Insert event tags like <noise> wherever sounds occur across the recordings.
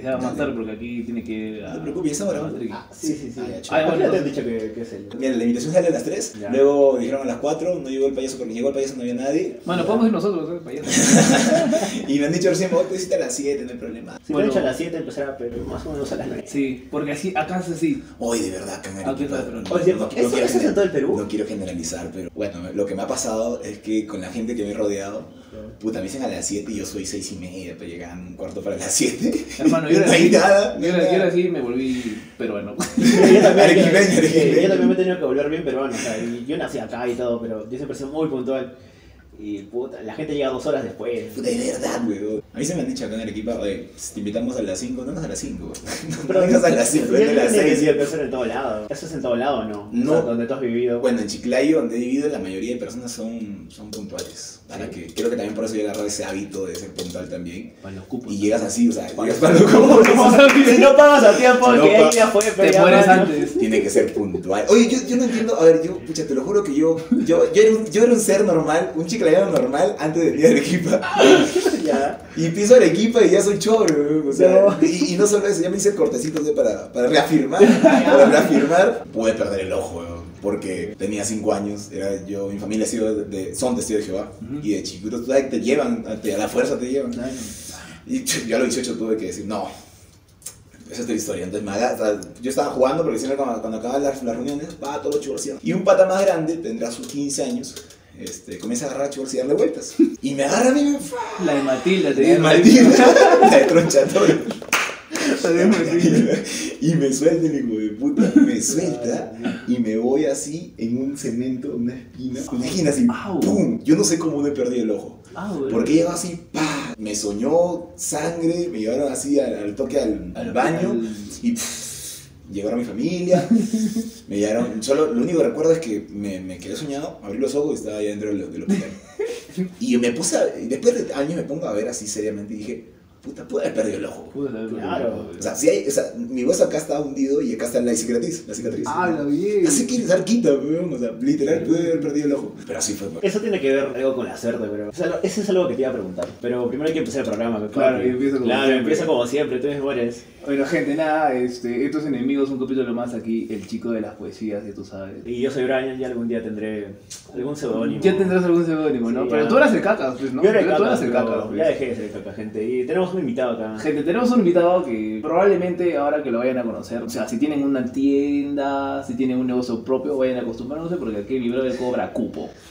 que sea más tarde porque aquí tiene que. No te preocupes, ¿es ahora? Ah, sí, sí, sí. Ah, Ah, bueno, te han dicho que, que es él. Mira, la invitación sale a las 3, Ya. luego dijeron a las 4, no llegó el payaso porque llegó el payaso no había nadie. Bueno, podemos ir nosotros, ¿eh? Payaso. <laughs> Y me han dicho recién, vos puedes irte a las 7, no hay problema. Si Bueno. te han dicho a las 7, empezará, pero más o menos a las 9. Sí, porque así, acá es así. Hoy de verdad, acá en Ah, no- no- no ¿Eso- quiero eso es en todo el Perú? No quiero generalizar, pero bueno, lo que me ha pasado es que con la gente que me he rodeado, puta, me dicen a las 7 y yo soy 6 y media, pero llegan un cuarto para las 7. Hermano, yo <laughs> no era hay así. nada. no Yo era, yo era nada. así y me volví peruano. <laughs> yo, también, yo- también me he tenido que volver bien peruano. O sea, y yo nací acá y todo, pero yo siempre sido muy puntual. Y puta, la gente llega dos horas después. Puta, de verdad, weón. A mí se me han dicho acá en Arequipa, oye, si te invitamos a las 5, no vengas a las 5. <laughs> No vengas a las 5, Yo vete a las tenía que 6. decir que eso es en todo lado. ¿Eso es en todo lado o no? No. O sea, donde tú has vivido. Bueno, en Chiclayo, donde he vivido, la mayoría de personas son, son puntuales. Para Sí. que, creo que también por eso yo he agarrado ese hábito de ser puntual también. Para los cupos. Y llegas así, o sea, Para llegas los para lo ¿Cómo <laughs> sabes? si no pagas a tiempo, Si no que pa- ahí ya fue, pero Te ya mueres antes. Tiene que ser puntual. Oye, yo, yo no entiendo, a ver, yo, pucha, te lo juro que yo, yo, yo, era, un, yo era un ser normal, un normal antes de venir a Arequipa. <laughs> Ya. Y piso Arequipa y ya soy choro, weón, o sea, No. y, y no solo eso, ya me hice el cortecito de para, para reafirmar, <laughs> para reafirmar, pude perder el ojo, porque tenía 5 años, era yo, mi familia ha sido de, de- son testigos de Jehová, y de chiquitos, te llevan, te- a la fuerza te llevan. Y <laughs> yo a los 18 tuve que decir, no, esa es tu historia. Entonces, me o sea, yo estaba jugando porque siempre cuando, cuando acaban las, las reuniones, va todo chivorciado. Y un pata más grande, tendrá sus 15 años, este, comienza a agarrar a chivorciar y darle vueltas. Y me agarra a mí. La de Matilda, te De digo. Matilda, <laughs> la de tronchatorio. La de Matilda. Y me suelta el hijo de puta, me suelta y me voy así en un cemento, una esquina, una esquina así. ¡pum! Yo no sé cómo no he perdido el ojo. Porque llegó así, ¡pa! Me soñó sangre, me llevaron así al, al toque al, al baño y pff, llegaron mi familia, <laughs> me llevaron, solo lo único que recuerdo es que me, me quedé soñado, abrí los ojos y estaba ahí dentro del, del hospital. <laughs> Y me puse, a, y después de años me pongo a ver así seriamente y dije, puta, pude haber perdido el ojo. Claro. O sea, si hay, o sea, mi hueso acá está hundido y acá está la cicatriz, la cicatriz. Ah, la bien. Así que dar quita, o sea, literal pude haber perdido el ojo. Pero así fue, weón. Eso tiene que ver algo con la suerte, pero. o sea, eso es algo que te iba a preguntar. Pero primero hay que empezar el programa. Claro, y empieza como Claro, siempre. empieza como siempre, tú eres. Bueno, gente, nada, este, estos enemigos, un capítulo más aquí, el chico de las poesías, ya tú sabes. Y yo soy Brian y algún día tendré algún seudónimo. Ya tendrás algún seudónimo, ¿no? Sí, Pero ya. tú eras el cacas, pues, ¿no? Yo era el Pero tú caca, eras el cacas, pues. ya dejé de ser el caca, gente. Y tenemos un invitado acá. Gente, tenemos un invitado que probablemente ahora que lo vayan a conocer, o sea, si tienen una tienda, si tienen un negocio propio, vayan acostumbrarse porque aquí libro de cobra cupo. <laughs>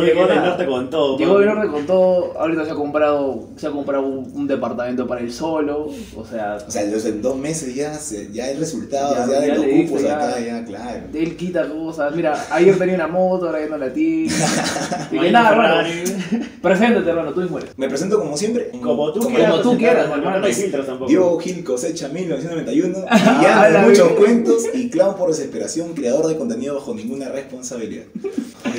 Llegó del norte con todo. Llegó papi. de norte con todo, ahorita se ha comprado, se ha comprado un, un departamento para él solo, o sea, O sea, los en dos meses ya, ya hay resultados, Ya, ya, de ya los cupos ya. acá, ya, claro. él quita cosas. Mira, ayer tenía una moto, ahora ya no la tiene. <laughs> Y que nada, hermano, preséntate, hermano, tú mismo eres. Me presento como siempre. Como tú Como quieras. tú presentar, quieras, hermano. No hay filtros tampoco. Diego Gil cosecha 1991, Ah, villano la de muchos vida. cuentos y clown por desesperación, creador de contenido bajo ninguna responsabilidad.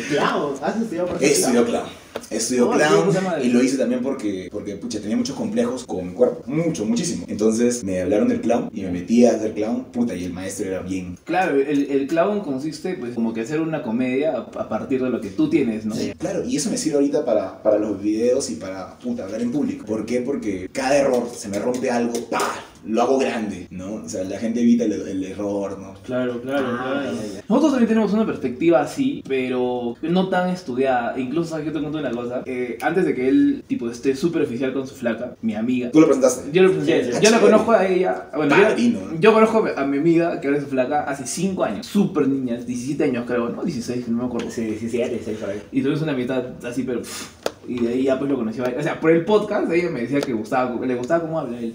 Claro, has estudiado clown. He estudiado Oh, qué clown y lo hice también porque, porque pucha, tenía muchos complejos con mi cuerpo. Mucho, muchísimo. Entonces me hablaron del clown y me metí a hacer clown. Puta, y el maestro era bien. Claro, el, el clown consiste, pues, como que hacer una comedia a, partir de lo que tú tienes, ¿no? Claro, y eso me sirve ahorita para, para los videos y para puta, hablar en público. ¿Por qué? Porque cada error, se me rompe algo, ¡pa! Lo hago grande, ¿no? O sea, la gente evita el, el error, ¿no? Claro, claro, Ah, claro. ya, ya. Nosotros también tenemos una perspectiva así, pero no tan estudiada. Incluso, ¿sabes qué te cuento una cosa? Eh, antes de que él, tipo, esté súper oficial con su flaca, mi amiga. Tú lo presentaste. Yo, lo presenté. Sí, yo la conozco a ella. Bueno, yo, Padrino. yo conozco a mi amiga, que ahora es su flaca, hace 5 años. Súper niña, 17 años creo, ¿no? 16, no me acuerdo. Sí, 17, 16 por ahí. Y tuvimos una amistad así, pero. pff, y de ahí ya pues lo conocí. O sea, por el podcast, ella me decía que gustaba, le gustaba cómo habla él.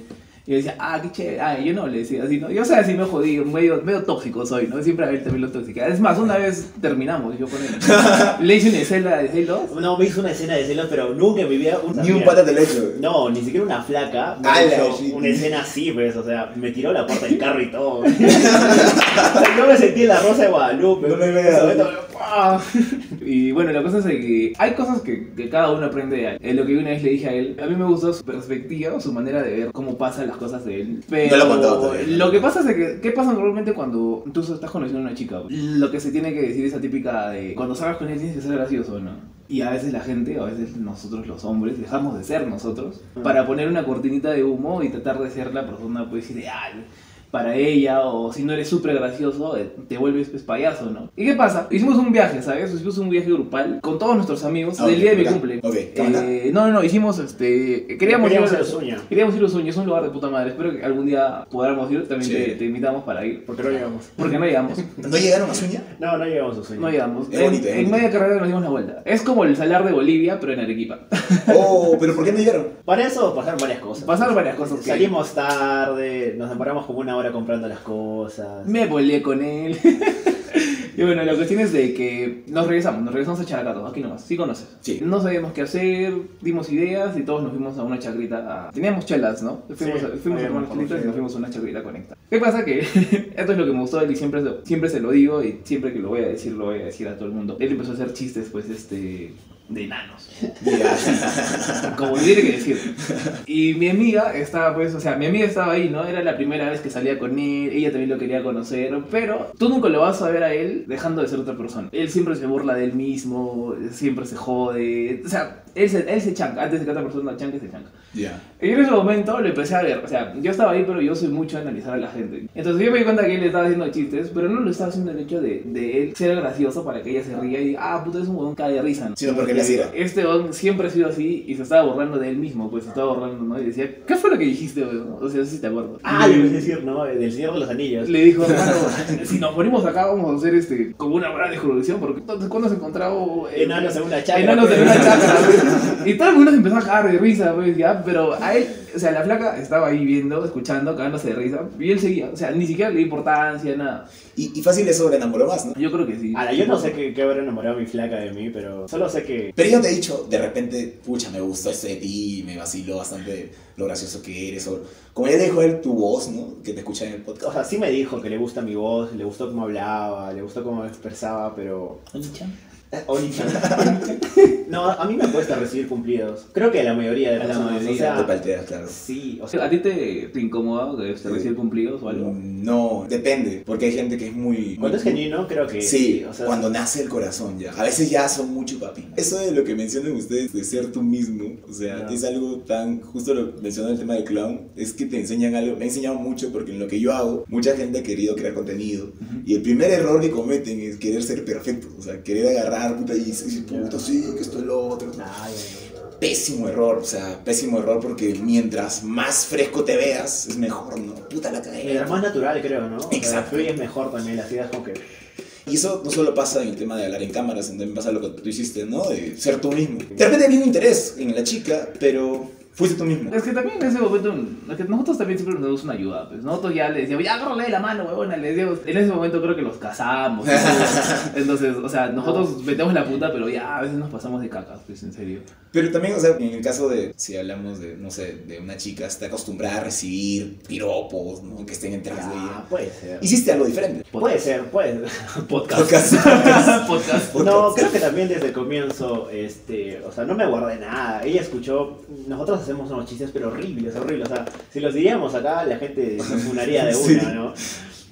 Y yo decía, ah, qué chévere. Ah, yo no le decía así, ¿no? Yo, o sea, así me jodí, medio, medio tóxico soy, ¿no? Siempre a él también lo tóxica. Es más, una vez terminamos yo con él. <laughs> le hice una escena de celos. No, me hizo una escena de celos, pero nunca en mi vida. Ni un pata te lo he hecho. No, ni siquiera una flaca. Me Ala, hizo sí. una escena así, pues, o sea, me tiró la puerta del carro y todo. O sea, yo me sentí en la Rosa de Guadalupe. No me veas. <laughs> Y bueno, la cosa es que hay cosas que, que cada uno aprende de él. Es lo que una vez le dije a él. A mí me gustó su perspectiva, su manera de ver cómo pasan las cosas de él. Pero No lo he contado todavía. lo que pasa es que, ¿qué pasa normalmente cuando tú estás conociendo a una chica? Lo que se tiene que decir esa típica de cuando salgas con él tienes que ser gracioso, ¿no? Y a veces la gente, a veces nosotros los hombres, dejamos de ser nosotros para poner una cortinita de humo y tratar de ser la persona pues ideal para ella o si no eres súper gracioso eh, te vuelves pues, payaso, ¿no? ¿Y qué pasa? Hicimos un viaje, ¿sabes? Hicimos un viaje grupal con todos nuestros amigos Ah, del día de mi cumple. Ok, ¿qué onda? Eh, no, no, no, hicimos este... Queríamos, Queríamos ir a Usuña. Queríamos ir a Usuña, es un lugar de puta madre. Espero que algún día podamos ir, también Sí. te, te invitamos para ir. Porque no llegamos. Porque no llegamos. <laughs> ¿No llegaron a Suña? No, no llegamos a Usuña. No llegamos. Es en, bonito, en bonito. media carrera nos dimos la vuelta. Es como el salar de Bolivia, pero en Arequipa. <laughs> Oh, pero ¿por qué no llegaron? Para eso pasaron varias cosas. Pasaron varias cosas Salimos tarde, nos demoramos como una hora comprando las cosas. Me volé con él. <laughs> y bueno, la cuestión es de que nos regresamos, nos regresamos a Characato, aquí nomás, sí conoces. Sí. No sabíamos qué hacer, dimos ideas y todos nos fuimos a una chacrita. a- Teníamos chelas, ¿no? Fuimos, Sí, a, fuimos a unas chelitas y nos fuimos a una chacrita conecta. ¿Qué pasa? Que <laughs> esto es lo que me gustó de él y siempre, siempre se lo digo y siempre que lo voy a decir, lo voy a decir a todo el mundo. Él empezó a hacer chistes, pues, este, de enanos. <laughs> Como tiene que decir. Y mi amiga estaba, pues, o sea, mi amiga estaba ahí, ¿no? Era la primera vez que salía con él, ella también lo quería conocer, pero tú nunca lo vas a ver a él dejando de ser otra persona. Él siempre se burla de él mismo, siempre se jode, o sea, él se, él se chanca, antes de que otra persona chanque, se chanca. Ya. Y en ese momento lo empecé a ver, o sea, yo estaba ahí, pero yo soy mucho de analizar a la gente. Entonces yo me di cuenta que él estaba haciendo chistes, pero no lo estaba haciendo el hecho de, de él ser gracioso para que ella se ría y diga, ah, puta, es un huevón cae de risa. ¿no? Sino porque le hacía. Este huevón siempre ha sido así y se estaba burlando de él mismo, pues se estaba burlando, ¿no? Y decía, ¿qué fue lo que dijiste, weón? O sea, no sé si te acuerdo. Ah, le- iba a decir, ¿no? Del Señor de los Anillos. le dijo, hermano, <laughs> si nos ponemos acá vamos a hacer este como una gran desconexión, porque entonces cuando has encontrado eh, Enanos en una chacra. enanos en pues. una chacra, pues. <laughs> y todo el mundo se empezó a cagar de risa, pues ya, pero a él, o sea, la flaca estaba ahí viendo, escuchando, cagándose de risa, y él seguía, o sea, ni siquiera le dio importancia, nada. Y, y fácil eso le enamoró más, ¿no? Yo creo que sí. Ahora, yo no sé qué, qué habrá enamorado mi flaca de mí, pero solo sé que. Pero ella te ha dicho, de repente, pucha, me gustó esto de ti, me vaciló bastante lo gracioso que eres. O, como ya dijo él, tu voz, ¿no? Que te escucha en el O podcast. sea, sí me dijo que le gusta mi voz, le gustó cómo hablaba, le gustó cómo me expresaba, pero. <laughs> No, a mí me cuesta recibir cumplidos. Creo que a la mayoría de A la personas. mayoría. O sea, Te palteas, claro. sí, o sea. ¿A ti te, te incomoda que te reciba cumplidos o algo? Mm, No, depende, porque hay gente que es muy... Cuando es genuino, creo que. Sí, o sea, cuando nace el corazón ya. A veces ya son mucho papi. Eso de lo que mencionan ustedes de ser tú mismo, o sea, es algo tan, justo lo mencionó el tema del clown, es que te enseñan algo, me ha enseñado mucho porque en lo que yo hago, mucha gente ha querido crear contenido y el primer error que cometen es querer ser perfecto, o sea, querer agarrar, puta, y decir, puta, sí, que esto es lo otro. Ay, Pésimo error, o sea, pésimo error porque mientras más fresco te veas, es mejor, ¿no? Puta la cagué. Mientras más natural, creo, ¿no? O sea, Exacto. fluyes mejor también, las ideas como que. Y eso no solo pasa en el tema de hablar en cámaras, también pasa lo que tú hiciste, ¿no? De ser tú mismo. De repente había un interés en la chica, pero fuiste tú mismo. Es que también en ese momento, que nosotros también siempre nos damos una ayuda, pues nosotros ya le decíamos, ya agárrale la mano, huevona, le decíamos, en ese momento creo que los casamos, <laughs> entonces, o sea, nosotros metemos la puta, pero ya a veces nos pasamos de cacas, pues en serio. Pero también, o sea, en el caso de, si hablamos de, no sé, de una chica, está acostumbrada a recibir piropos, ¿no? Que estén detrás de Ah, ella. puede ser. Hiciste algo diferente. Puede ser, puede ser. <laughs> Podcast. <laughs> Podcast. Podcast. No, creo que también desde el comienzo, este, o sea, no me guardé nada. Ella escuchó, nosotros hacemos unos chistes, pero horribles, horribles. O sea, si los diríamos acá, la gente se <laughs> funaría de Sí. una, ¿no?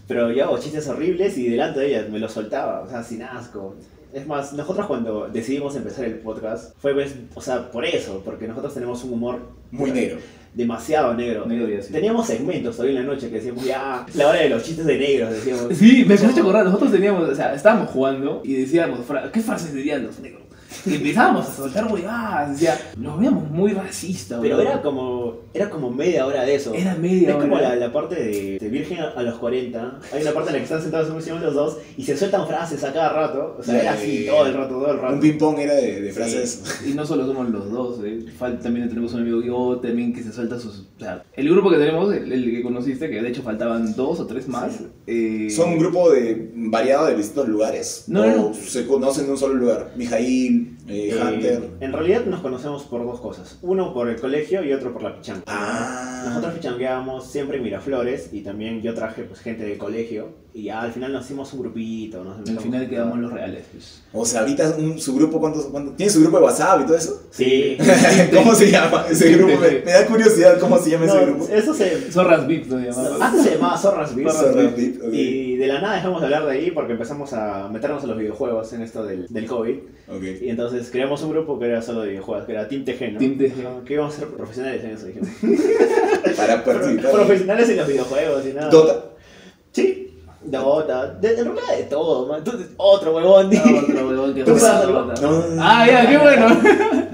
Pero yo hago chistes horribles y delante de ella me los soltaba, o sea, sin asco. Es más, nosotros cuando decidimos empezar el podcast fue, pues, o sea, por eso, porque nosotros tenemos un humor Muy negro. demasiado negro. Negro y así. Teníamos segmentos hoy en la noche que decíamos, ya, la hora de los chistes de negros, decíamos. Sí, me has hecho acordar, nosotros teníamos, o sea, estábamos jugando y decíamos, ¿qué frases dirían los negros? Y empezábamos a soltar huevadas, decía, nos veíamos muy racistas, Pero era como, era como media hora de eso. Era media Es como hora. la, la parte de, de Virgen a, a los 40. Hay una parte en la que están sentados encima los dos y se sueltan frases a cada rato. O sea, era así todo el rato, todo el rato. Un ping-pong era de, de Sí. frases. Y no solo somos los dos, eh. También tenemos un amigo yo también que se suelta sus... O sea, el grupo que tenemos, el, el que conociste, que de hecho faltaban dos o tres más. eh, Son un grupo de variado de distintos lugares. No, o no, no. se conocen en un solo lugar. Mijail, eh, Eh, Hunter. en realidad nos conocemos por dos cosas. Uno por el colegio y otro por la pichanga. Ah. Nosotros pichangueábamos siempre en Miraflores y también yo traje pues gente del colegio y ya al final nos hicimos un grupito. Nos Al final a- quedamos los reales, pues. O sea, ahorita un, su grupo, ¿cuántos, cuántos- ¿Tiene su grupo de WhatsApp y todo eso? Sí. <laughs> ¿Cómo se llama ese grupo? Me, me da curiosidad cómo se llama ese grupo. eso se, Zorras VIP, ¿no? Llamaba. Antes se llamaba Zorras Beats. Zorras Beat, ok. Y de la nada dejamos de hablar de ahí porque empezamos a meternos a los videojuegos en esto del, del COVID. Ok. Y entonces creamos un grupo que era solo de videojuegos, que era Team TG, ¿no? Team TG. Que íbamos a ser profesionales en eso, dijimos. <laughs> Para participar. profesionales en los videojuegos y nada. Dota. Sí. Dota. De, en realidad de todo, man. Tú- otro huevón. Ah, otro huevón que ¿Tú sabes algo? No, no, no. Ah, ya, qué bueno.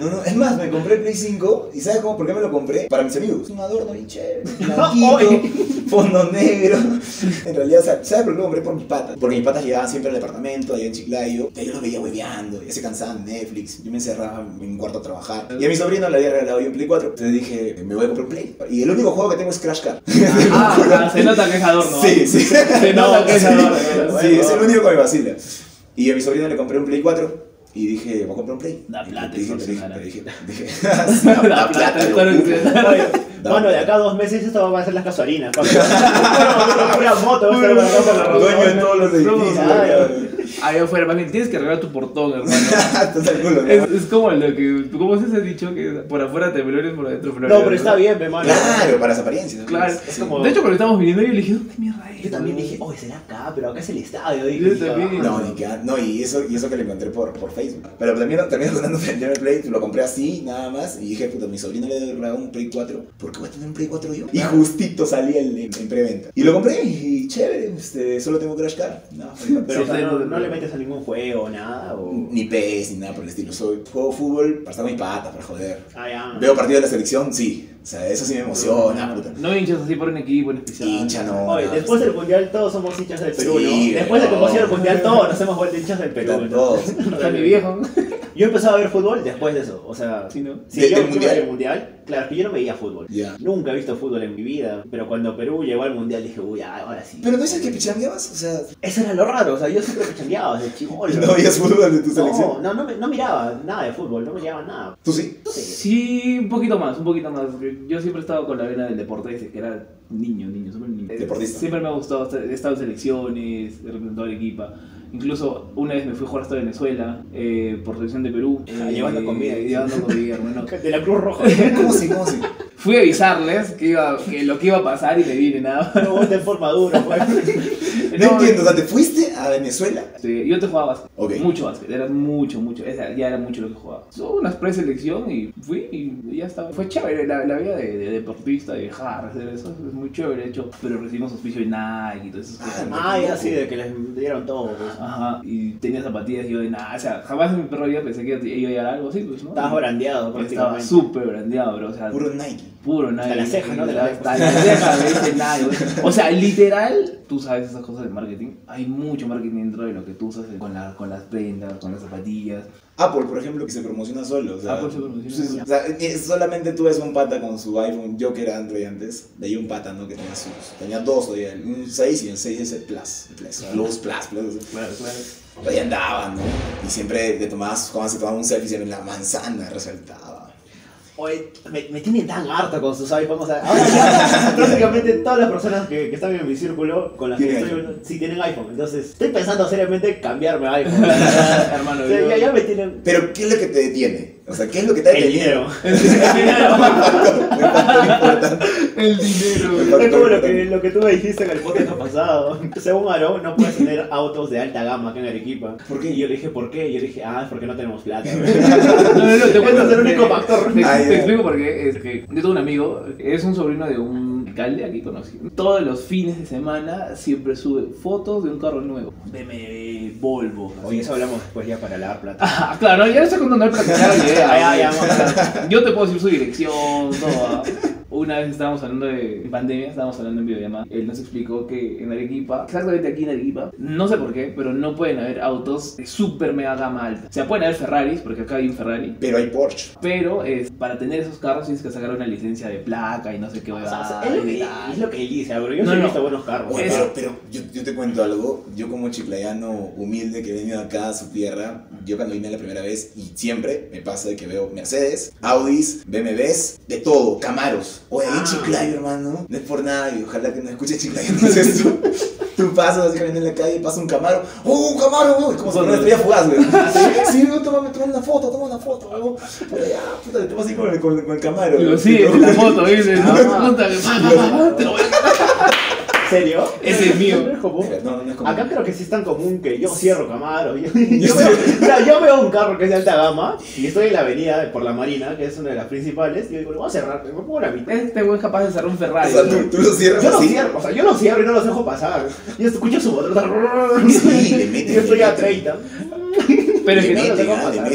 No, no, es más, me compré Play 5 y ¿sabes cómo? ¿Por qué me lo compré? Para mis amigos. Un adorno bien chévere, blanquito, <laughs> fondo negro. En realidad, ¿sabes por qué lo compré? Por mis patas. Porque mis patas llegaban siempre al departamento, allá en Chiclayo. Y yo los veía hueveando, ya se cansaban de Netflix. Yo me encerraba en mi cuarto a trabajar. Y a mi sobrino le había regalado yo un Play 4. Entonces dije, me voy a comprar un Play. Y el único juego que tengo es Crash Car. Ah, <laughs> ah, se nota que es adorno. Sí, sí. Se nota que es adorno. sí, es el único que me vacila. Y a mi sobrino le compré un Play 4 y dije, voy a comprar un Play. Da plata, dije, dije, dije, dije, <laughs> <laughs> da, plata, <laughs> Da Mano, de plata. acá a dos meses esto va a ser las. Una una moto va a por la Dueño de todos los edificios. Ahí afuera, más bien, tienes que arreglar tu portón, hermano. <laughs> Es, es como lo que. ¿Cómo es ese dicho que por afuera te flores, por adentro flores? No, pero está bien, mi mano. Claro, para las apariencias. ¿no? Claro, es como- De hecho, cuando estábamos viniendo, yo le dije, ¿dónde mierda es? Yo también dije, oye, será acá, pero acá es el estadio. Yo dije, también. ah, No, ni que, no, y eso, y eso que le encontré por, por Facebook. Pero también, también donando vender <laughs> el Play, lo compré así, nada más. Y dije, puta, mi sobrino le regalado un Play 4. ¿Por qué voy a tener un Play 4 yo? Y justito salía en, en, en preventa. Y lo compré y chévere, este, solo tengo Crash Car. No, <laughs> Pero no, no sí. Le metes a ningún juego, nada. O... ni PES, ni nada por el estilo. Soy, juego fútbol para estar mis patas, para joder. Ah, ya. Veo partido de la selección, sí. O sea, eso sí me emociona, puta. No hinchas así por un equipo en especial. Hincha, no. Oye, no, después sí. del mundial todos somos hinchas del Perú, Sí, ¿no? Después de que hemos ido al mundial todos nos hemos vuelto hinchas del Perú. Todos. <laughs> O sea, mi viejo. Yo empecé a ver fútbol después de eso, o sea, Sí, ¿no? si ¿De- yo del mundial? al mundial, claro, que yo no veía fútbol. Nunca he visto fútbol en mi vida, pero cuando Perú llegó al mundial dije, uy, ah, ahora sí. Pero no dices que pichangueabas, o sea, Eso era lo raro, o sea, yo siempre me chambeaba desde chico. <laughs> no veías fútbol de tu selección. No, no, no, me- no miraba nada de fútbol, no miraba nada. ¿Tú sí? Sí, un poquito más, un poquito más. Yo siempre he estado con la vena del deporte desde que era niño, niño, súper niño. Deportista. Siempre me ha gustado, estar- he estado en selecciones, he representado al equipo. Incluso una vez me fui a jugar hasta Venezuela eh, por selección de Perú. Ah, llevando comida, eh, Llevando comida, hermano. <laughs> De la Cruz Roja. <laughs> ¿Cómo sí? ¿Cómo sí? Fui a avisarles que, iba, que lo que iba a pasar y me vine nada más. No, en forma dura, pues. <laughs> No, entiendo, o sea, ¿te fuiste a Venezuela? Sí, yo te jugaba básquet. Ok. Mucho básquet, era mucho, mucho. Esa- ya era mucho lo que jugaba. Hubo una preselección y fui y ya estaba. Fue chévere la, la vida de, de deportista, de viajar, hacer eso. Es muy chévere, de hecho. Pero recibimos auspicio de Nike y esas cosas. Ah, ya sí, de que les dieron todo, pues. Ajá, y tenía zapatillas y yo de nada, o sea, jamás en mi perro vida pensé que iba a llegar a algo así, pues, ¿no? Estabas brandeado Estaba prácticamente. súper brandeado, bro, o sea, Puro Nike. Puro Nike. Hasta la ceja, ¿no? De la- Hasta la ceja, güey. O sea, literal, tú sabes esas cosas de marketing, hay mucho marketing dentro de lo que tú usas con, la, con las prendas, con las zapatillas. Apple, por ejemplo, que se promociona solo. O sea, Apple se promociona solo. O sea, eh, solamente tú ves un pata con su iPhone, yo que era Android antes, de ahí un pata, ¿no? Que tenía sus, tenía dos todavía, un 6 y el 6 es el Plus, Plus, Plus, Plus, Plus. Claro, claro. Ahí andaban, ¿no? Y siempre te tomabas, cuando se tomaba un selfie, siempre la manzana resaltaba. Oye, me, me tienen tan harto con sus iPhones. O sea, ahora ya <laughs> prácticamente todas las personas que, que están en mi círculo con las que estoy iPhone. sí tienen iPhone. Entonces, estoy pensando seriamente cambiarme a iPhone. <laughs> Hermano, O sea, yo- ya, ya me tienen Pero, ¿qué es lo que te detiene? O sea, ¿qué es lo que te ha el dinero. <laughs> Importante. El dinero, factor Es como lo que, lo que tú me dijiste en el podcast pasado. <laughs> Según Aaron, no puedes tener autos de alta gama acá en Arequipa. ¿Por qué? Y yo le dije, ¿por qué? Y yo le dije, ah, es porque no tenemos plata. <laughs> No, no, no, te cuento. Es el te- único <laughs> factor. Te, Ah, te explico por qué. Es que yo tengo un amigo, es un sobrino de un alcalde aquí conocido. Todos los fines de semana siempre sube fotos de un carro nuevo. BMW, Volvo. Oye, eso hablamos después ya para lavar plata. Ah, claro, ya estoy contando para que te hagan la idea. Ya, <laughs> ya, Yo te puedo decir su dirección, todo. Una vez estábamos hablando de pandemia, estábamos hablando en videollamada. Él nos explicó que en Arequipa, exactamente aquí en Arequipa, no sé por qué, pero no pueden haber autos de super mega gama alta. O sea, pueden haber Ferraris, porque acá hay un Ferrari. Pero hay Porsche. Pero es, para tener esos carros tienes que sacar una licencia de placa y no sé qué O sea, huevada es, lo que, es lo que él dice, bro. Yo No, sí he no. visto buenos carros. Oye, pero, pero yo, yo te cuento algo. Yo como chiclayano humilde que he venido acá a su tierra, yo cuando vine la primera vez y siempre me pasa de que veo Mercedes, Audis, BMWs, de todo, Camaros. Oye, Ah. Chiclayo, hermano. No es por nada y ojalá que no escuche chiklayanos <laughs> esto. Tú pasas así caminando en la calle y pasa un Camaro. ¡Oh, un Camaro, güey! Como si fuera estrella fugaz, güey. <laughs> Sí, sí, toma, toma una foto, toma una foto, güey. Puta, ya, puta, le tomas así con el, con, con el Camaro. Lo en la foto, ¿viste? Ah. Puta, te lo voy a serio? Ese es mío. No es común. No, no es como. Acá creo que sí es tan común que yo cierro Camaro. Yo, yo veo, o sea, yo veo un carro que es de alta gama y estoy en la avenida por la Marina, que es una de las principales, y yo digo, voy a cerrar, me pongo la mitad. Este güey es capaz de cerrar un O Ferrari. sea, ¿no? tú, tú lo cierras Yo no así. cierro, o sea, yo no cierro y no los dejo pasar. Yo escucho su motor. Sí, <laughs> yo estoy a mete. 30. Pero es que no los dejo ah, pasar.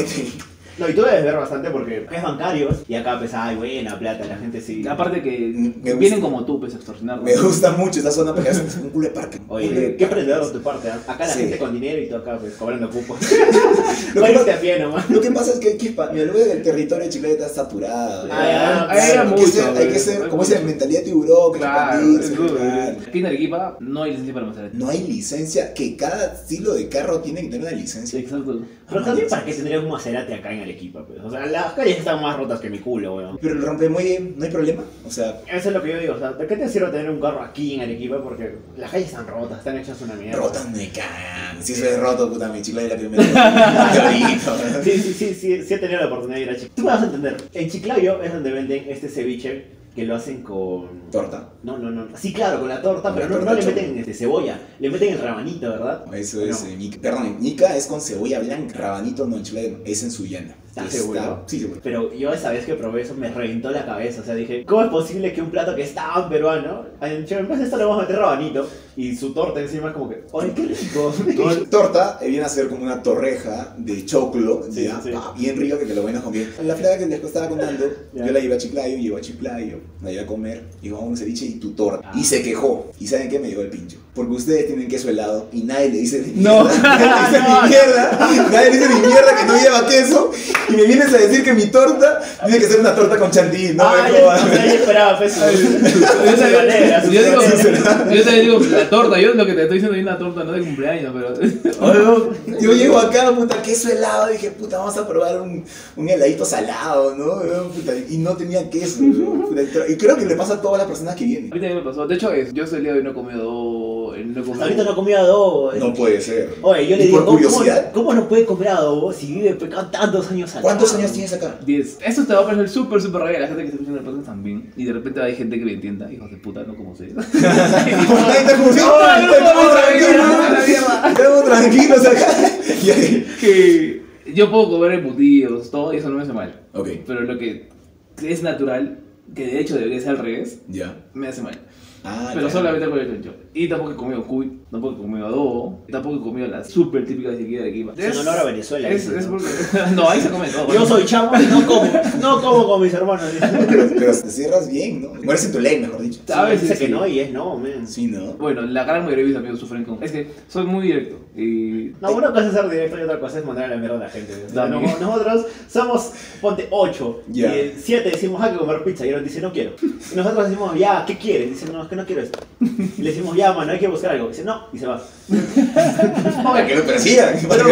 No, y tú debes ver bastante porque es bancarios y acá pues, ay, buena plata, la gente sí. Aparte que Me gusta. vienen como tú, pues, a extorsionarlo. Me gusta mucho esta zona porque es un culo de parque. Oye, qué emprendedor de tu parte, ¿ah? Acá la Sí. gente con dinero y tú acá pues cobrando cupos. <laughs> Lo No que <laughs> a pie nomás. Lo que pasa es que aquí, pa- mi lugar del territorio de Chile está saturado. Ah, ya, ahí era hay, que mucho, ser, hay que güey. ser, como dicen, mentalidad de tiburón, que Claro, expandirse, es duro. claro. Aquí en Arequipa no hay licencia para Maserati. No hay licencia, que cada estilo de carro tiene que tener una licencia. Exacto. Pero también para qué tendría un Maserati acá en Arequipa, pues. O sea, las calles están más rotas que mi culo, weón. Pero el rompemuelle, no hay problema. O sea, Eso es lo que yo digo, o sea, ¿de qué te sirve tener un carro aquí en Arequipa? Porque las calles están rotas, están hechas una mierda. rotas me cagan. Si eso es roto, puta, mi chico de la primera. <laughs> Sí, sí, sí, sí, sí he tenido la oportunidad de ir a Chiclayo. Tú me vas a entender. En Chiclayo es donde venden este ceviche que lo hacen con... Torta. No, no, no. Sí, claro, con la torta, Con pero la no, torta no le meten este, cebolla. Le meten el rabanito, ¿verdad? Eso es, No. eh, perdón, ñica es con cebolla blanca, rabanito no en chileno, es en Sullana. ¿Estás Está- seguro? Sí, seguro. Pero yo esa vez que probé eso me reventó la cabeza. O sea, dije, ¿cómo es posible que un plato que es tan peruano, en en vez esto le vamos a meter rabanito y su torta encima es como que, ¡ay, qué rico! <laughs> Torta eh, viene a ser como una torreja de choclo, Sí, ya, sí. pa, bien rico que te lo van a comer. La flaca que les estaba contando, <laughs> yo la llevé a Chiclayo, llevo a Chiclayo, la llevé a comer, dijo, vamos a un ceviche y tu torta. Ah. Y se quejó. ¿Y saben qué? Me llegó el pincho. Porque ustedes tienen queso helado y nadie le dice ni No. <laughs> Nadie le dice <laughs> No, ni mierda. Nadie le dice ni mierda que no lleva queso. Y me vienes a decir que mi torta tiene que ser una torta con chantilly. No, ah, me ya, jodas. o sea, yo esperaba, pues, <laughs> Yo su yo digo, yo también digo la torta, yo lo que te estoy diciendo es una torta, no de cumpleaños, pero. Oye, no, Yo llego acá, puta, queso helado, dije, puta, vamos a probar un, un heladito salado, ¿no? Puta, y no tenía queso, ¿no? Puta, y creo que le pasa a todas las personas que A vienen. mí también me pasó. De hecho, es, yo soy el día de hoy no he comido. No he comido. Ahorita no he comido adobo. No puede ser. Oye, yo le ¿Y digo, por ¿cómo, curiosidad? ¿cómo, cómo no puede comer adobo si vive pecado tantos años acá? ¿Cuántos años tienes acá? 10. Eso te va a parecer súper, súper raro a la gente que está escuchando el podcast también. Y de repente hay gente que me entienda, hijos de puta, no como Ay, no, estamos tranquilos, acá. <laughs> Que yo puedo comer embutidos, todo, y eso no me hace mal. Ok, Pero lo que es natural, que de hecho debería ser al revés, ya. me hace mal. Ah, Pero ya. solamente con el. Y tampoco he comido cuy, tampoco he comido adobo, tampoco he comido las súper típicas de aquí de Arequipa. Es en honor a Venezuela. Es, es ¿no? porque... <laughs> No, ahí se come todo. Yo soy chamo y no como, no como con mis hermanos. Pero, pero te cierras bien, ¿no? Mueres en tu ley, mejor dicho. A veces dice que sí. no y es no, man. Sí, ¿no? Bueno, la gran mayoría de mis amigos sufren con... Es que soy muy directo y... No, una cosa es ser directo y otra cosa es mandar a la mierda a la gente. O sea, no- nosotros somos, ponte 8 Ya. y 7 decimos hay que comer pizza y él dice no quiero. Y nosotros decimos ya, ¿qué quieres? Dice no, es que no quiero esto. Y le decimos ya, mano, hay que buscar algo. Dice no, y se va. <laughs> Para que lo persigan. Pero-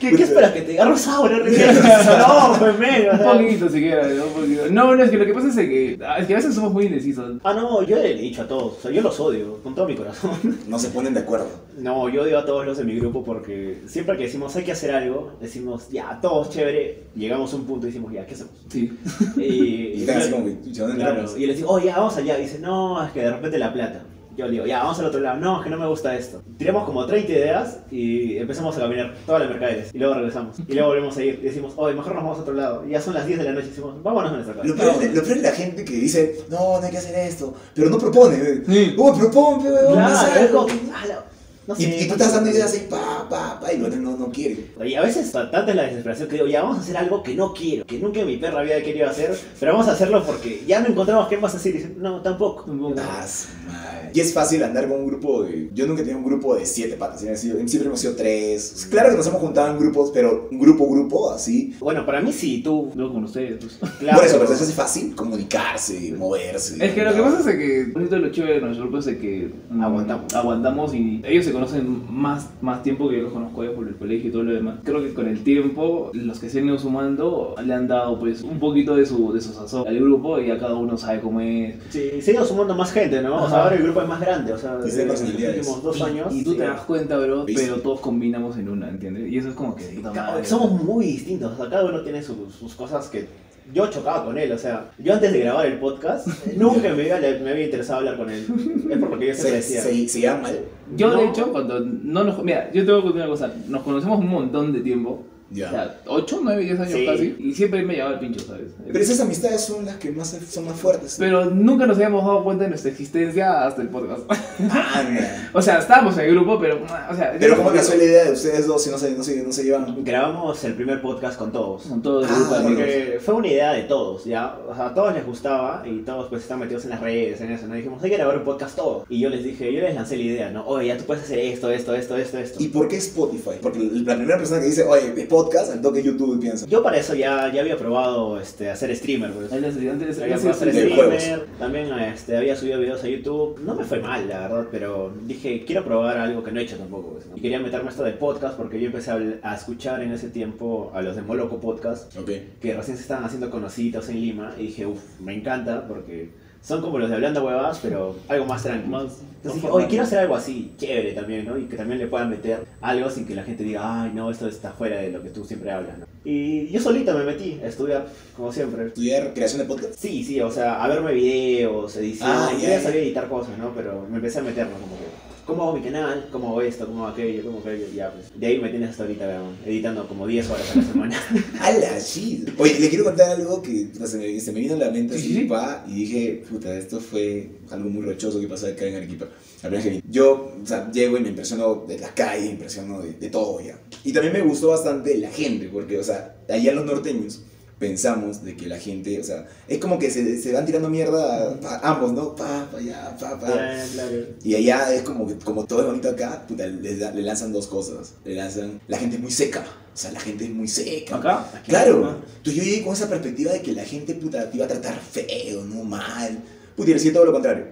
¿Qué, qué esperas? ¿Que te agarro ahora? <laughs> No, pues menos. un poquito siquiera, ¿no? Un poquito. No, no, es que lo que pasa es que, es que a veces somos muy indecisos. Ah, no, yo le he dicho a todos. O sea, yo los odio con todo mi corazón. No se ponen de acuerdo. No, yo odio a todos los de mi grupo porque siempre que decimos hay que hacer algo, decimos ya, todos chévere, llegamos a un punto y decimos ya, ¿qué hacemos? Sí. Y, Y están así como que, chucha, ¿dónde claro, y les digo, oh, ya, vamos allá. Y dice, no, es que de repente la plata. Yo le digo, ya, vamos al otro lado. No, es que no me gusta esto. Tiramos como 30 ideas y empezamos a caminar toda la Mercaderes. Y luego regresamos. Y luego volvemos a ir. Y decimos, oh, mejor nos vamos a otro lado. Y ya son las 10 de la noche. Y decimos, vámonos a nuestra casa. Lo peor, es- lo peor es la gente que dice, no, no hay que hacer esto, pero no propone. Sí. Oh, propone, Claro, es como no Y, sé, y tú no estás dando ideas ahí, pa, pa, pa, y otros no, no quieren. Y a veces tanta es la desesperación que digo, ya vamos a hacer algo que no quiero, que nunca en mi perra había querido hacer, pero vamos a hacerlo porque ya no encontramos qué más hacer. Y dicen, no, tampoco. Ah. Y es fácil andar con un grupo de. Yo nunca he tenido un grupo de siete patas, siempre, hemos sido tres. Claro que nos hemos juntado en grupos, pero un grupo, grupo, así. Bueno, para mí sí, tú. No con ustedes. pues. <laughs> Claro, Por eso, pero hace fácil comunicarse, moverse. Es que lo que ¿no? pasa es que poquito lo chévere de nuestro grupo es de que mm, Aguantamos. aguantamos y ellos se conocen más, más tiempo que yo los conozco a ellos por el colegio y todo lo demás. Creo que con el tiempo los que se han ido sumando le han dado pues un poquito de su, de su sazón al grupo y ya cada uno sabe cómo es. Sí, se ha ido sumando más gente, ¿no? O sea, Ajá. ahora el grupo es más grande, o sea, Y desde de los últimos dos Y- años. Y tú sí. te das cuenta, bro, ¿Viste? pero todos combinamos en una, ¿entiendes? Y eso es como que... madre. Somos muy distintos, o sea, cada uno tiene sus, sus cosas que yo chocaba con él, o sea, yo antes de grabar el podcast, <laughs> nunca me había, me había interesado hablar con él. Es por lo que yo Se, decía. se, se llama mal. Yo, de hecho, cuando no nos. Mira, yo te voy a contar una cosa. Nos conocemos un montón de tiempo. Ya. O sea, 8, 9, 10 años Sí. casi. Y siempre me llevaba el pincho, ¿sabes? Pero esas amistades son las que más son más fuertes. Pero nunca nos habíamos dado cuenta de nuestra existencia hasta el podcast. Anda. <laughs> o sea, estábamos en el grupo, pero. O sea, Pero era ¿cómo como nació la idea de ustedes dos si no se, no se, no se llevan? Grabamos el primer podcast con todos. Con todo el Ah, grupo de amigos. Porque fue una idea de todos, ¿ya? O sea, a todos les gustaba y todos pues están metidos en las redes, en eso, ¿no? Dijimos, hay que grabar un podcast todos. Y yo les dije, yo les lancé la idea, ¿no? Oye, ya tú puedes hacer esto, esto, esto, esto, esto. ¿Y por qué Spotify? Porque la primera persona que dice, oye, es podcast, al toque YouTube y piensa. Yo para eso ya, ya había probado este, hacer streamer, pues. Él es estudiante de Había él probado es hacer streamer, también este, había subido videos a YouTube. No me fue mal, la verdad, pero dije, quiero probar algo que no he hecho tampoco. pues, ¿no? Y quería meterme a esto de podcast porque yo empecé a, escuchar en ese tiempo a los de Moloco Podcast. Que recién se estaban haciendo conocidos en Lima y dije, uff, me encanta porque son como los de Hablando Huevas, pero algo más tranquilo. Más- Entonces dije, oye, quiero hacer algo así, chévere también, ¿no? Y que también le puedan meter algo sin que la gente diga, ay, no, esto está fuera de lo que tú siempre hablas, ¿no? Y yo solito me metí a estudiar, como siempre. Estudiar creación de podcast. Sí, sí, o sea, a verme videos, edición, Ah, ya, sabía editar cosas, ¿no? Pero me empecé a meterlo como que, ¿cómo hago mi canal? ¿Cómo hago esto? ¿Cómo hago aquello? ¿Cómo aquello? Ya, pues, de ahí me tienes hasta ahorita, weón, editando como 10 horas a la semana. <laughs> ¡Hala, shit! Oye, le quiero contar algo que puta, se, me, se me vino a la mente Sí, así, sí. pa, y dije, puta, esto fue algo muy rochoso que pasó acá en Arequipa. La que. Yo, o sea, llego y me impresiono de la calle, me impresiono de, de todo ya. Y también me gustó bastante la gente, porque, o sea, allá los norteños pensamos de que la gente, o sea, es como que se, se van tirando mierda a, a ambos, ¿no? Pa, pa, allá, pa, pa. Ya, claro. Y allá es como que, como todo es bonito acá, puta, le, le lanzan dos cosas. Le lanzan, la gente es muy seca. O sea, la gente es muy seca. Acá. Claro. Entonces yo llegué con esa perspectiva de que la gente, puta, te iba a tratar feo, no mal. Puta, y decía todo lo contrario.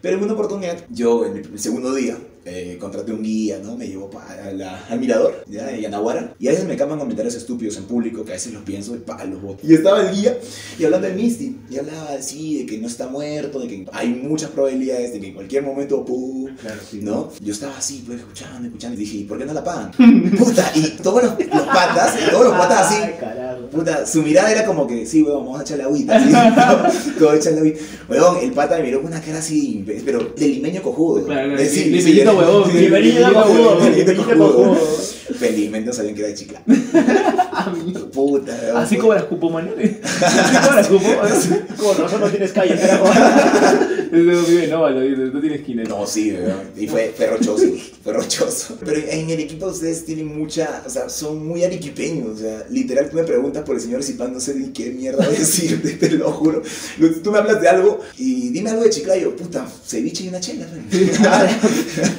Pero en una oportunidad, yo en el segundo día, eh, contraté un guía, ¿no? Me llevó a la- al mirador, ¿ya? De Yanaguara. Y a veces me cambian comentarios estúpidos en público, que a veces los pienso y pa, los boto. Y estaba el guía y hablando del Misty. Y hablaba así, de que no está muerto, de que hay muchas probabilidades de que en cualquier momento, ¡pum! Claro, sí. ¿No? Yo estaba así, pues, escuchando, escuchando. Y dije, ¿y por qué no la pagan? <laughs> Puta, y todos los, los patas, todos los patas así, Ay. Puta, su mirada era como que, sí, weón, vamos a echar la agüita. <laughs> ¿no? Todo echar la agüita. Weón, el pata me miró con una cara así, pero de limeño cojudo. Claro, claro, De- huevón, huevón, cojudo. cojudo. Felizmente no sabían que era de mierda. Puta. Así cobras cupo, man. <laughs> Así cobras cupo. Con razón no tienes calle, carajo. Dice, <laughs> no tiene esquina. No, sí. Y fue, fue rochoso, fue rochoso. Pero en el equipo ustedes tienen mucha, o sea, son muy arequipeños. O sea, literal, tú me preguntas por el señor Zipán, no sé ni qué mierda <laughs> decirte, te lo juro. Tú me hablas de algo y dime algo de Chiclayo. Puta, ceviche y una chela.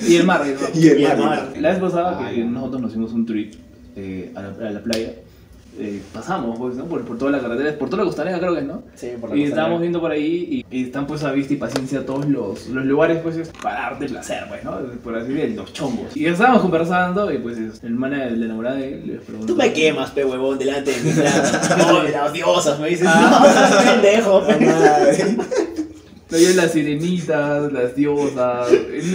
Y el mar, y el mar. y el mar. La vez pasada que Ay. nosotros nos hicimos un trip eh, a la playa, eh, pasamos pues, ¿no? por, por toda la carretera, por toda la costanera creo que es, ¿no? Sí, por la Y estábamos viendo por ahí y, y están pues a vista y paciencia todos los, los lugares pues es para darte placer, pues, ¿no? Por así decirlo, los chongos. Y estábamos conversando y pues el man de la enamorada de él les preguntó... Tú me quemas, pe huevón, delante de mi plata. No, de las diosas, me dices. Ah. No, pendejo, yo las sirenitas, las diosas.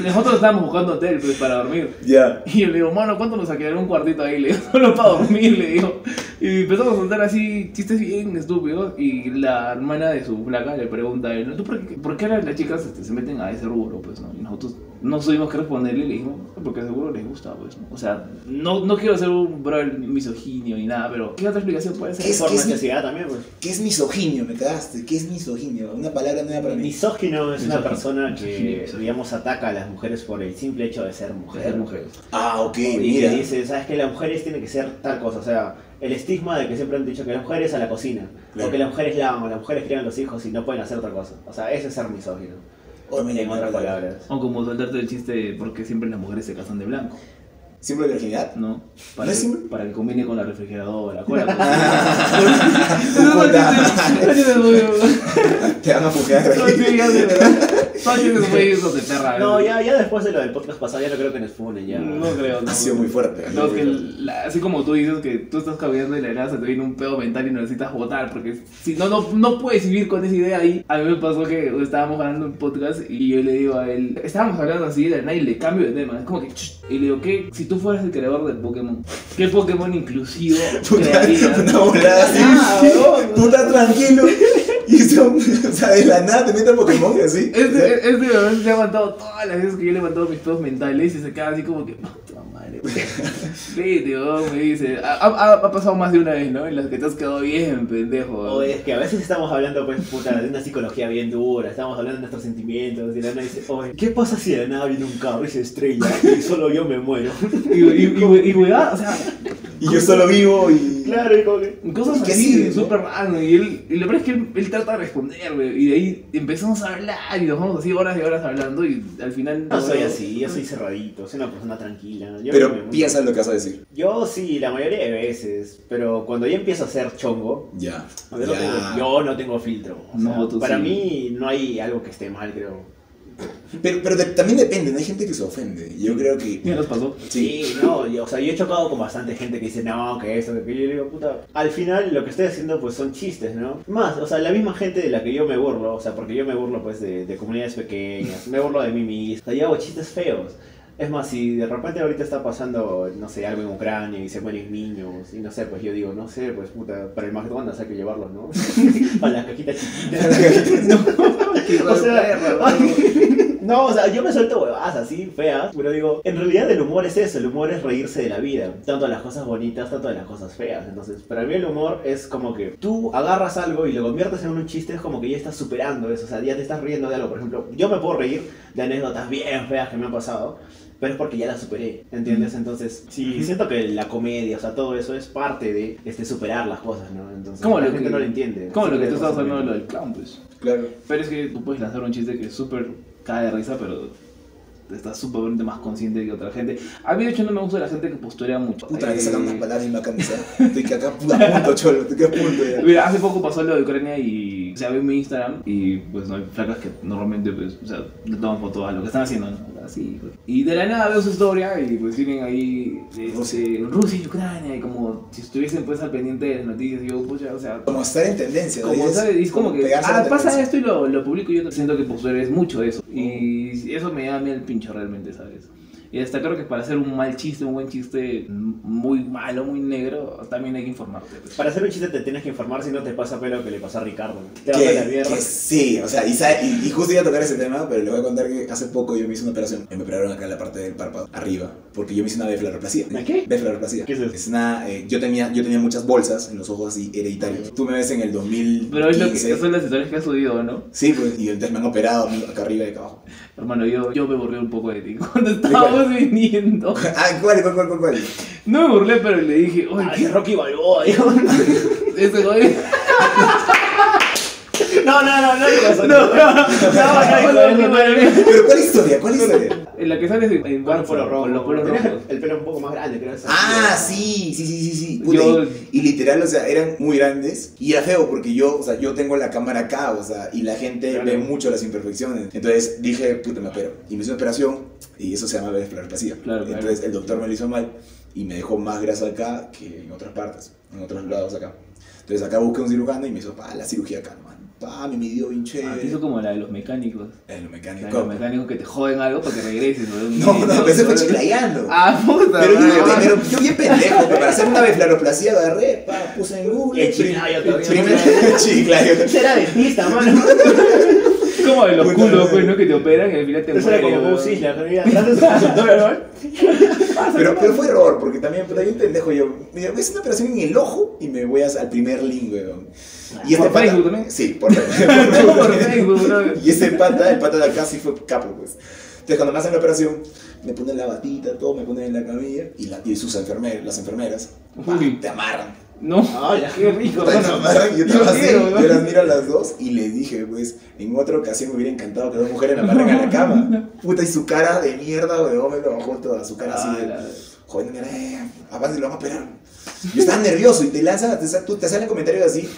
Nosotros estábamos buscando hotel pues, para dormir. Ya. Y yo le digo, mano, ¿cuánto nos sacaría un cuartito ahí? Le digo, <laughs> solo para dormir, le digo. Y empezamos a soltar así chistes bien estúpidos. Y la hermana de su flaca le pregunta a él, ¿tú por qué, por qué las, las chicas este, se meten a ese rubro? Pues, ¿no? Y nosotros no supimos qué responderle y le dijimos, porque seguro les gusta, pues, ¿no? O sea, no, no quiero ser un bro misoginio ni nada, pero ¿qué otra explicación puede ser? ¿Qué es- Por qué es- necesidad también, pues. ¿Qué es misoginio? Me cagaste. ¿Qué es misoginio? Una palabra nueva para mí. Misógino es una persona que, misógino. digamos, ataca a las mujeres por el simple hecho de ser mujer. Ser mujeres. Ah, ok, Y mira. que dice, ¿sabes que Las mujeres tienen que ser tal cosa. O sea, el estigma de que siempre han dicho que las mujeres a la cocina. Claro. O que las mujeres lavan, o las mujeres crían los hijos y no pueden hacer otra cosa. O sea, ese es ser misógino. Me en llamó otras la palabra. palabras. O como soltarte el chiste de por qué siempre las mujeres se casan de blanco, ¿Símbolo de virginidad? ¿no? Para, ¿No es que, siempre? para que combine con la refrigeradora. ¿Cuál <laughs> <laughs> es la? <laughs> Te van a. Hijos de perra. No, ya, ya después de lo del podcast pasado, ya no creo que nos funen ya. No creo, no. Ha sido muy fuerte. No, que la- así como tú dices que tú estás caminando y la nada se te viene un pedo mental y no necesitas votar, porque si no, no, no puedes vivir con esa idea ahí. A mí me pasó que estábamos hablando en podcast y yo le digo a él, estábamos hablando así de la nada y le cambio de tema. Es como que, "Ch", y le digo, ¿qué? Si tú fueras el creador del Pokémon, ¿qué Pokémon inclusivo <laughs> Puta, crearías? una volada así. Ah, huevón. Tú estás tranquilo. <laughs> Y eso, o sea, de la nada te mete a Pokémon y así. Este, este weón se ha aguantado todas las veces que yo he levantado mis pedos mentales y se queda así como que, puta madre, weón". Vete, weón, me dice. Ha, ha- ha pasado más de una vez, ¿no? En las que te has quedado bien, pendejo. O es que a veces estamos hablando, pues, puta, de una psicología bien dura, estamos hablando de nuestros sentimientos, y la nana dice, oye, ¿qué pasa si de la nada viene un carro y se estrella y solo yo me muero? Y, y, y, y, weá, o sea, Y yo solo vivo y. Claro, y como que... cosas ¿Qué así, súper raro. Y él, y lo peor es que él, él trata de responder. Y de ahí empezamos a hablar y nos vamos así horas y horas hablando y al final. No soy así, yo soy cerradito, soy una persona tranquila. Yo Pero me- piensa en lo que vas a decir. Yo sí, la mayoría de veces, pero cuando ya empiezo a ser chongo, Ya. yo no ya. tengo, yo no tengo filtro. O sea, No, para sí. mí no hay algo que esté mal, creo. Pero, pero de- también depende, ¿no? hay gente que se ofende. Yo creo que. Ya nos pasó. Sí. Sí, no, yo, o sea, yo he chocado con bastante gente que dice, no, que esto, que aquello, yo digo, puta, al final lo que estoy haciendo pues son chistes, ¿no? Más, o sea, la misma gente de la que yo me burlo, o sea, porque yo me burlo pues de, de comunidades pequeñas, me burlo de mí mismo, o sea, yo hago chistes feos. Es más, si de repente ahorita está pasando, no sé, algo en Ucrania y se mueren niños, y no sé, pues yo digo, no sé, pues puta, para el McDonald's hay que llevarlos, ¿no? <laughs> para las cajitas chiquitas. <laughs> Hijo <laughs> O sea, no, o sea, yo me suelto huevadas así, feas, pero digo, en realidad el humor es eso, el humor es reírse de la vida, tanto de las cosas bonitas, tanto de las cosas feas. Entonces, para mí el humor es como que tú agarras algo y lo conviertes en un chiste, es como que ya estás superando eso, o sea, ya te estás riendo de algo. Por ejemplo, yo me puedo reír de anécdotas bien feas que me han pasado. Pero es porque ya las superé, ¿entiendes? Entonces, sí, siento que la comedia, o sea, todo eso es parte de este, superar las cosas, ¿no? Entonces, Como la lo gente que- no lo entiende. Como lo que tú estabas hablando de lo del clown, pues. Claro. Pero es que tú puedes lanzar un chiste que es súper cae de risa, pero estás súper más consciente que otra gente. A mí, de hecho, no me gusta la gente que posturea mucho. Puta, me Eh, sacan unas palabras en la camisa. <laughs> Estoy que acá a punto, cholo. Estoy que a punto ya. Mira, hace poco pasó lo de Ucrania y o sea, vi mi Instagram y pues no hay flacas que normalmente pues, o sea, le toman fotos a lo que están haciendo, ¿no? Así, pues. Y de la nada veo su historia y pues tienen ahí este, Rusia y Ucrania y como si estuviesen pues al pendiente de las noticias y yo, pucha, o sea, Como estar en tendencia. como, es como que, ah, pasa esto y lo, lo publico yo siento que postura es mucho eso. Y eso me da a mí el pincho realmente, ¿sabes? Y hasta creo que para hacer un mal chiste, un buen chiste muy malo, muy negro, también hay que informarte. pues. Para hacer un chiste te tienes que informar si no te pasa pelo que le pasó a Ricardo. Te a la Que, mierda. que sí, o sea, y, sabe- y, y justo iba a tocar ese tema, pero le voy a contar que hace poco yo me hice una operación. Me operaron acá en la parte del párpado, arriba, porque yo me hice una beflaroplasia. ¿Una qué? Beflaroplasia. ¿Qué es eso? una, eh, yo, tenía, yo tenía muchas bolsas en los ojos así hereditarios. Tú me ves en el 2015. Pero es lo que, esas son las historias que has subido, ¿no? Sí, pues, y entonces me han operado acá arriba y acá abajo. Hermano, yo, yo me burlé un poco de ti <laughs> cuando estábamos viniendo. <laughs> Ah, ¿cuál, cuál, cuál, cuál? No me burlé, pero le dije, oye, Ay, Rocky Balboa. ¿qué <laughs> ese güey? No, no, no, no. No, no, no, no, no, no, no. Pero ¿cuál historia? ¿Cuál historia? En la que sales en, Con los pelos con los rojos. pelos Tenías rojos. el pelo un poco más grande, creo. esa- Ah, sí, sí, sí, sí, sí. Y, literal, o sea, eran muy grandes y era feo porque yo, o sea, yo tengo la cámara acá, o sea, y la gente Claro. ve mucho las imperfecciones. Entonces dije, puta, me opero. Y me hice una operación y eso se llama claro. Entonces el doctor me lo hizo mal y me dejó más grasa acá que en otras partes, en otros lados acá. Entonces acá busqué un cirujano y me hizo, pa, la cirugía acá, man. Pa, me midió bien Ah, chévere. te hizo como la de los mecánicos. En lo La mecánico. de los mecánicos que te joden algo para que regreses. No, no, pero ese fue chiclayando. Ah, puta. Pero yo, madre. pero yo bien pendejo, que para hacer una beflaroplasia agarré, pa, puse en Google. El chiclayo todavía. Primer, <laughs> chiclayo. Ese era dentista, mano. <laughs> como de los culos, pues, ¿no? Que te operan y al final te Eso era mueren, como weón. Buzz Isla, ¿no? Pero, pero fue error, porque también, pero bien pendejo yo. Mira, voy a hacer una operación en el ojo y me voy a- al primer link, weón. Y este ¿Por pata- Facebook también? Sí, por, <laughs> Facebook. Y ese pata, el pata de acá sí fue capo, pues. Entonces cuando me hacen la operación, me ponen la batita, todo, me ponen en la camilla y, la, y sus enfermeras, las enfermeras, te amarran. No, Ay, ya. qué rico. Puta, ¿no? y yo estaba así, quiero, ¿no? yo las miro a las dos y les dije, pues, en otra ocasión me hubiera encantado que dos mujeres me amarren a la cama. Puta, y su cara de mierda, weón, me lo bajó toda su cara así Ah, de... la- Joder, mira, eh, avance, lo van a operar. Yo estaba nervioso y te lanzan, te, te salen comentarios así.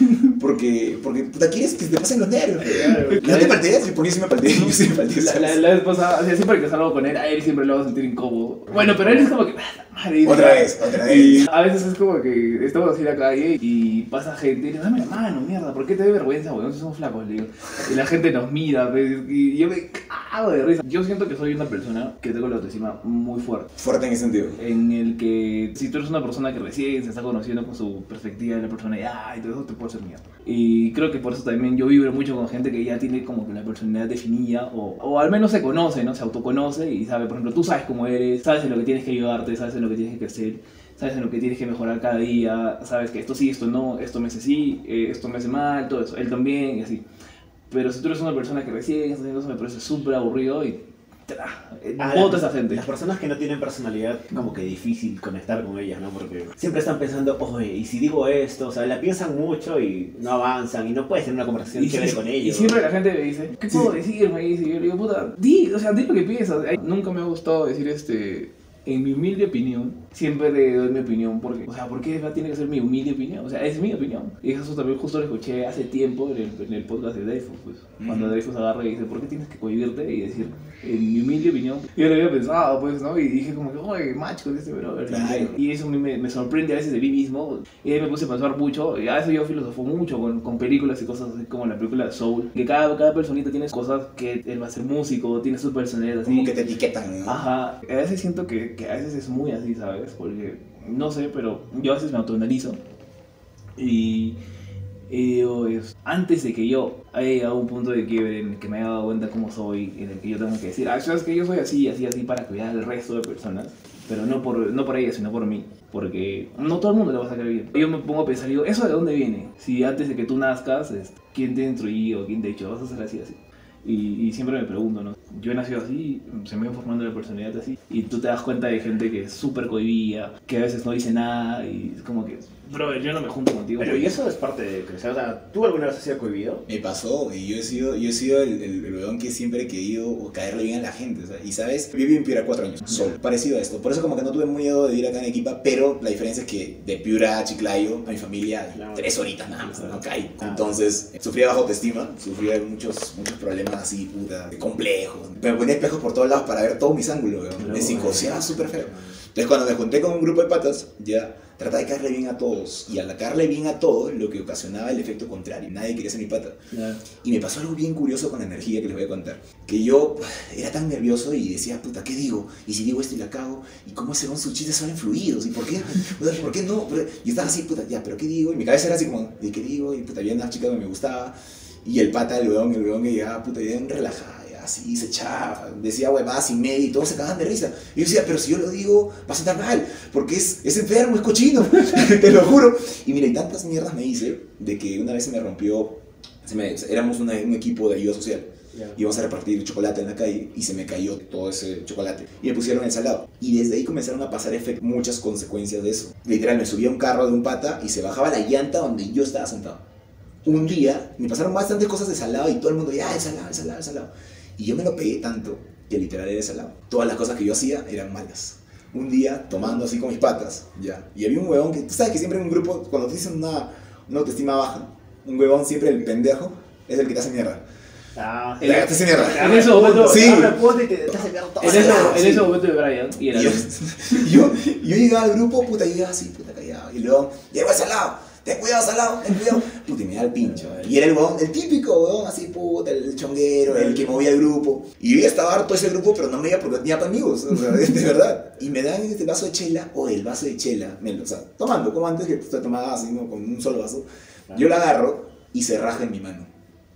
Porque, porque puta, quieres que te pasen los nervios. Claro. ¿No te palteas? Porque yo sí me palteé, yo sí me palteé. La, la, la vez pasada, o sea, siempre que salgo con él, a él siempre lo hago sentir incómodo. Bueno, pero él es como que. "Ah, madre, Otra vez, otra vez. Y a veces es como que estamos así en la calle y pasa gente y le dame la mano, mierda, ¿por qué te da vergüenza, weón? Si somos flacos, le digo. Y la gente nos mira, pues, y yo me cago de risa. Yo siento que soy una persona que tengo la autoestima muy fuerte. Fuerte en ese sentido. En el que si tú eres una persona que recién se está conociendo con su perspectiva de la personalidad y todo eso, te puede ser mierda. Y creo que por eso también yo vibro mucho con gente que ya tiene como que la personalidad definida o, o al menos se conoce, ¿no? Se autoconoce y sabe, por ejemplo, tú sabes cómo eres, sabes en lo que tienes que ayudarte, sabes en lo que tienes que crecer, sabes en lo que tienes que mejorar cada día, sabes que esto sí, esto no, esto me hace sí, eh, esto me hace mal, todo eso, él también y así. Pero si tú eres una persona que recién está haciendo eso, me parece súper aburrido y... tra, eh, Ah, botas a gente. Las personas que no tienen personalidad, como que difícil conectar con ellas, ¿no? Porque siempre están pensando, oye, ¿y si digo esto? O sea, la piensan mucho y no avanzan y no puedes tener una conversación Y, chévere y- con y ellos. siempre la gente me dice, ¿qué puedo decir? Me dice, y yo le digo, puta, di, o sea, di lo que piensas. Nunca me ha gustado decir este, en mi humilde opinión, siempre le doy mi opinión, porque, o sea, ¿por qué tiene que ser mi humilde opinión? O sea, es mi opinión. Y eso también justo lo escuché hace tiempo en el, en el podcast de Dreyfus, pues, cuando Ujú. Dreyfus agarra y dice, ¿por qué tienes que cohibirte? Y decir, en mi humilde opinión. Yo lo había pensado, pues, ¿no? Y dije como que, oye, macho con este brother. Claro. Y eso a mí me, me sorprende a veces de mí mismo. Y ahí me puse a pensar mucho. Y a veces yo filosofo mucho con, con películas y cosas así como la película Soul. Que cada, cada personita tiene cosas que él va a ser músico, tiene su personalidad así. Como que te etiquetan, ¿no? Ajá. A veces siento que, que a veces es muy así, ¿sabes? Porque, no sé, pero yo a veces me autoanalizo. Y... y digo, es- antes de que yo haya llegado a un punto de quiebre en el que me haya dado cuenta cómo soy, en el que yo tengo que decir, ah, sabes que yo soy así, así, así para cuidar al resto de personas, pero no por, no por ellas, sino por mí, porque no todo el mundo le va a sacar bien. Yo me pongo a pensar, digo, ¿eso de dónde viene? Si antes de que tú nazcas, es, ¿quién te ha instruido? ¿Quién te dicho, vas a ser así, así? Y, y siempre me pregunto, ¿no? Yo he nacido así, se me va formando la personalidad así, y tú te das cuenta de gente que es súper cohibida, que a veces no dice nada, y es como que, bro, yo no me junto contigo. Pero y eso es parte de crecer. O sea, ¿tú alguna vez has sido cohibido? Me pasó, y yo he sido, yo he sido el, el, el weón que siempre he querido caerle bien a la gente, sea, y sabes, viví en Piura cuatro años, solo, parecido a esto, por eso como que no tuve miedo de ir acá en equipa, pero la diferencia es que de Piura a Chiclayo, a mi familia, Claro. tres horitas nada más, no caí, Ah. entonces sufría bajo autoestima, sufría muchos, muchos problemas así, puta, de complejos, me ponía espejos por todos lados para ver todos mis ángulos, weón. Me psicoseaba súper feo. Entonces cuando me junté con un grupo de patas, ya trataba de caerle bien a todos. Y al caerle bien a todos, lo que ocasionaba el efecto contrario. Nadie quería ser mi pata. Y me pasó algo bien curioso con la energía que les voy a contar. Que yo <sighs> era tan nervioso y decía, puta, ¿qué digo? Y si digo esto y la cago, ¿y cómo ese sus chistes salen fluidos? ¿Y por qué? ¿Por qué no? Y estaba así, puta, ya, ¿pero qué digo? Y mi cabeza era así como, ¿de qué digo? Y puta, había una chica que me gustaba. Y el pata, el weón, el weón que llegaba, puta, bien relajada, ya, así, se echaba, decía huevadas y media y todos se cagaban de risa. Y yo decía, pero si yo lo digo, va a sentar mal, porque es, es enfermo, es cochino, <laughs> te lo juro. Y mira, y tantas mierdas me hice de que una vez se me rompió, se me- éramos una- un equipo de ayuda social Ya. íbamos a repartir chocolate en la calle y se me cayó todo ese chocolate y me pusieron el salado y desde ahí comenzaron a pasar muchas consecuencias de eso literal me subí a un carro de un pata y se bajaba la llanta donde yo estaba sentado un día me pasaron bastantes cosas de salado y todo el mundo ya el salado el salado el salado y yo me lo pegué tanto que literal era salado todas las cosas que yo hacía eran malas un día tomando así con mis patas ya y había un huevón que tú sabes que siempre en un grupo cuando te dicen una, una autoestima baja un huevón siempre el pendejo es el que te hace mierda Ah, El- te hace mierda En ese momento, Sí. Y te, te hace ver todo. en, ese, en sí. ese momento de Brian, y era Y yo, yo, yo llegaba al grupo, puta, yo llegaba así, puta, callado. Y luego, llego ese lado, ten cuidado, salado, ten cuidado. Puta, y me da el pincho. ¿eh? Y era el huevón, el típico huevón, así, puta, el chonguero, el que movía el grupo. Y yo ya estaba harto ese grupo, pero no me iba porque tenía amigos, o sea, <laughs> de, verdad. Y me dan este vaso de chela, o el vaso de chela, me lo, o sea, tomando, como antes que usted tomaba así, ¿no? con un solo vaso. Yo lo agarro y se raja en mi mano.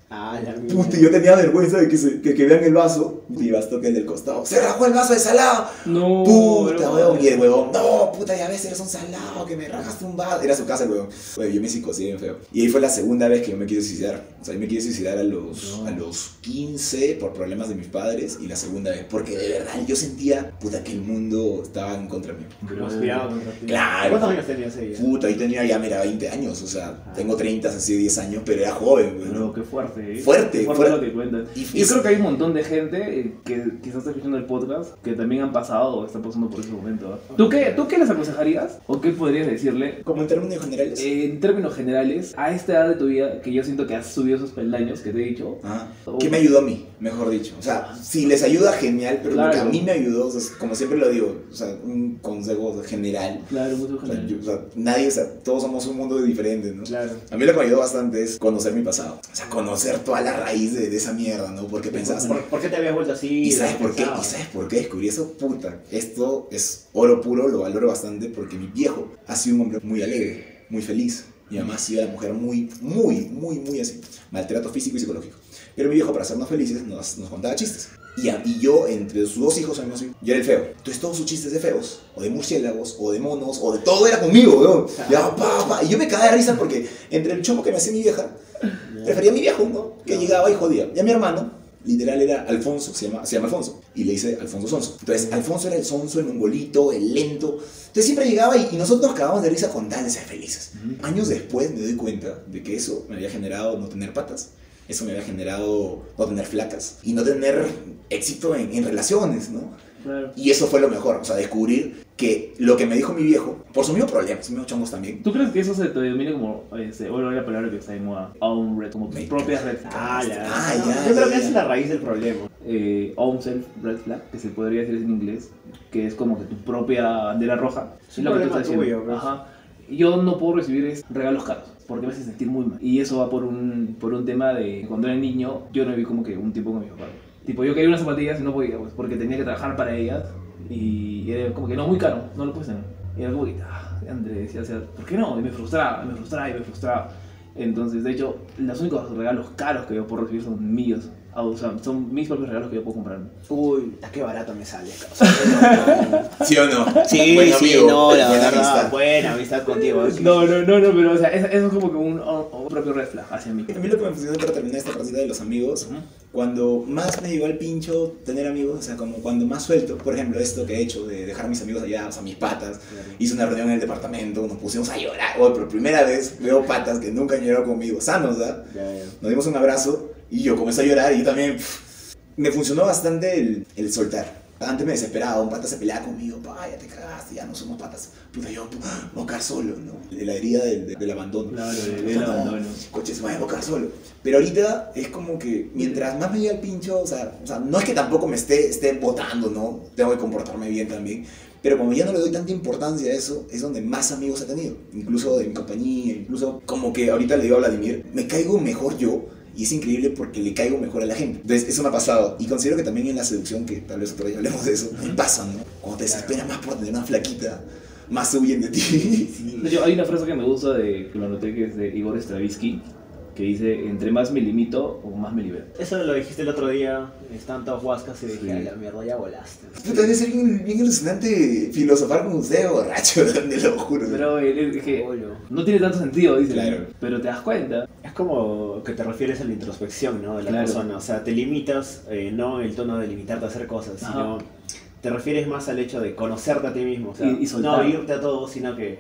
Ah, la Puta, yo tenía vergüenza de que, se, que, que vean el vaso. Y vas toque el del costado. Se rajó el vaso de salado. No, Puta, weón. Y el huevón, no, puta, ya ves, eres un salado, que me rajaste un vaso. Era su casa el huevón. Yo me psicoseé bien feo. Y ahí fue la segunda vez que yo me quise suicidar. O sea, yo me quise suicidar a los, No. a los 15 por problemas de mis padres. Y la segunda vez, porque de verdad yo sentía, puta, que el mundo estaba en contra mío. Conspirado contra ti. Claro. ¿Cuántos años tenías ahí? Puta, ahí tenía ya, mira, 20 años. O sea, tengo 30, así 10 años, pero era joven, weón. Bro, qué fuerte. Sí. fuerte, Fuerte fuerte. lo que cuentas. Y- Yo creo que hay un montón de gente que quizás está escuchando el podcast que también han pasado o están pasando por ese momento. ¿ah? ¿Tú qué, ¿Tú qué les aconsejarías o qué podrías decirle Como en términos generales. eh, en términos generales a esta edad de tu vida que yo siento que has subido esos peldaños que te he dicho? Ajá. ¿Qué me ayudó a mí, mejor dicho? O sea, si les ayuda, genial, pero lo que a Claro. mí me ayudó, o sea, como siempre lo digo, o sea, un consejo general. Claro, mucho O sea, general. yo- o sea, nadie, o sea, todos somos un mundo diferente, ¿no? Claro. A mí lo que me ayudó bastante es conocer mi pasado. O sea, conocer toda la raíz de, de esa mierda, ¿no? Porque pensabas, ¿Por, por qué te habías vuelto así? ¿Y sabes por qué? ¿Y sabes por qué descubrí eso? Puta, esto es oro puro, lo valoro bastante porque mi viejo ha sido un hombre muy alegre, muy feliz. Mi mamá ha sido la mujer muy, muy, muy, muy así. Maltrato físico y psicológico. Pero mi viejo, para hacernos felices, nos, nos contaba chistes. Y, a- y yo, entre sus dos hijos, amigos, yo era el feo. Entonces todos sus chistes de feos, o de murciélagos, o de monos, o de todo era conmigo. Ya, pa, pa. Y yo me cagaba de risa porque entre el chomo que me hacía mi vieja, prefería a mi viejo, ¿no? Que llegaba y jodía. Y a mi hermano, literal, era Alfonso, se llama, se llama Alfonso. Y le dice Alfonso Sonso. Entonces, Alfonso era el sonso, el mongolito, el lento. Entonces siempre llegaba y, y nosotros nos cagábamos de risa con tal de ser felices. Años después me doy cuenta de que eso me había generado no tener patas. Eso me había generado no tener flacas. Y no tener éxito en, en relaciones, ¿no? Claro. Y eso fue lo mejor, o sea, descubrir que lo que me dijo mi viejo, por sus mismos problemas, sus mismos chongos también, ¿Tú crees que eso se te denomina como, este, bueno, la palabra que está de moda, own red, como tus propias red Ah, ya. Ah, No, ya, Yo creo ya, que esa ya. es la raíz del problema. eh, own self red flag, que se podría decir en inglés, que es como que tu propia bandera roja. Es lo que tú estás diciendo. tuyo, pues. Ajá. Yo no puedo recibir regalos caros, porque me hace sentir muy mal. Y eso va por un, por un tema de cuando era niño, yo no viví como que un tiempo con mi papá. Tipo, yo quería unas zapatillas y no podía, pues, porque tenía que trabajar para ellas. Y era como que no, muy caro, no lo puedes tener. Y era como que, ah, André decía, o sea, ¿por qué no? Y me frustraba, me frustraba y me frustraba. Entonces, de hecho, los únicos regalos caros que yo puedo recibir son míos. Ah, O sea, son mis propios regalos que yo puedo comprarme. Uy, ¿a qué barato me sale? <laughs> ¿sí o no? Sí, Buen sí, amigo, no, la buena verdad, amistad. buena amistad contigo. sí. No, no, no, no, pero o sea, eso, eso es como que un, un propio red flag hacia mí. A mí lo que me funcionó para terminar esta partida de los amigos, Ujú. cuando más me llegó al pincho tener amigos, o sea, como cuando más suelto, por ejemplo, esto que he hecho de dejar a mis amigos allá, o sea, mis patas, hice una reunión en el departamento, nos pusimos a llorar, oh, por primera vez veo patas que nunca han llorado conmigo, sanos, ¿verdad? Ya, ya. Nos dimos un abrazo y yo comencé a llorar y también, pff, me funcionó bastante el, el soltar. Antes me desesperaba, un pata se peleaba conmigo, pa, ya te cagaste, ya no somos patas. Puta, yo, quedar solo, ¿no? De la herida del, del- del abandono. Claro, de- del abandono. Coches, voy a quedar solo. Pero ahorita es como que mientras más me llega el pincho, o sea, o sea, no es que tampoco me esté, esté votando, ¿no? Tengo que comportarme bien también. Pero como ya no le doy tanta importancia a eso, es donde más amigos he tenido. Incluso de mi compañía, incluso como que ahorita le digo a Vladimir, me caigo mejor yo. Y es increíble porque le caigo mejor a la gente. Entonces, eso me ha pasado. Y considero que también en la seducción, que tal vez otro día hablemos de eso, me pasa, ¿no? Cuando te desesperas más por tener una flaquita, más se huyen de ti. De hecho, hay una frase que me gusta de que lo anoté que es de Igor Stravinsky que dice entre más me limito o más me libero. Eso lo dijiste el otro día, están todos huascas y dije, Sí. a la mierda, ya volaste. Puta, debe ser bien, bien alucinante filosofar con usted, borracho, <laughs> te lo juro. Pero eh, es que no tiene tanto sentido, dice. Claro. Pero te das cuenta. Es como que te refieres a la introspección, ¿no? De la Claro. persona. O sea, te limitas, eh, no el tono de limitarte a hacer cosas, sino Ajá. te refieres más al hecho de conocerte a ti mismo. O sea, Y- y no irte a todo, sino que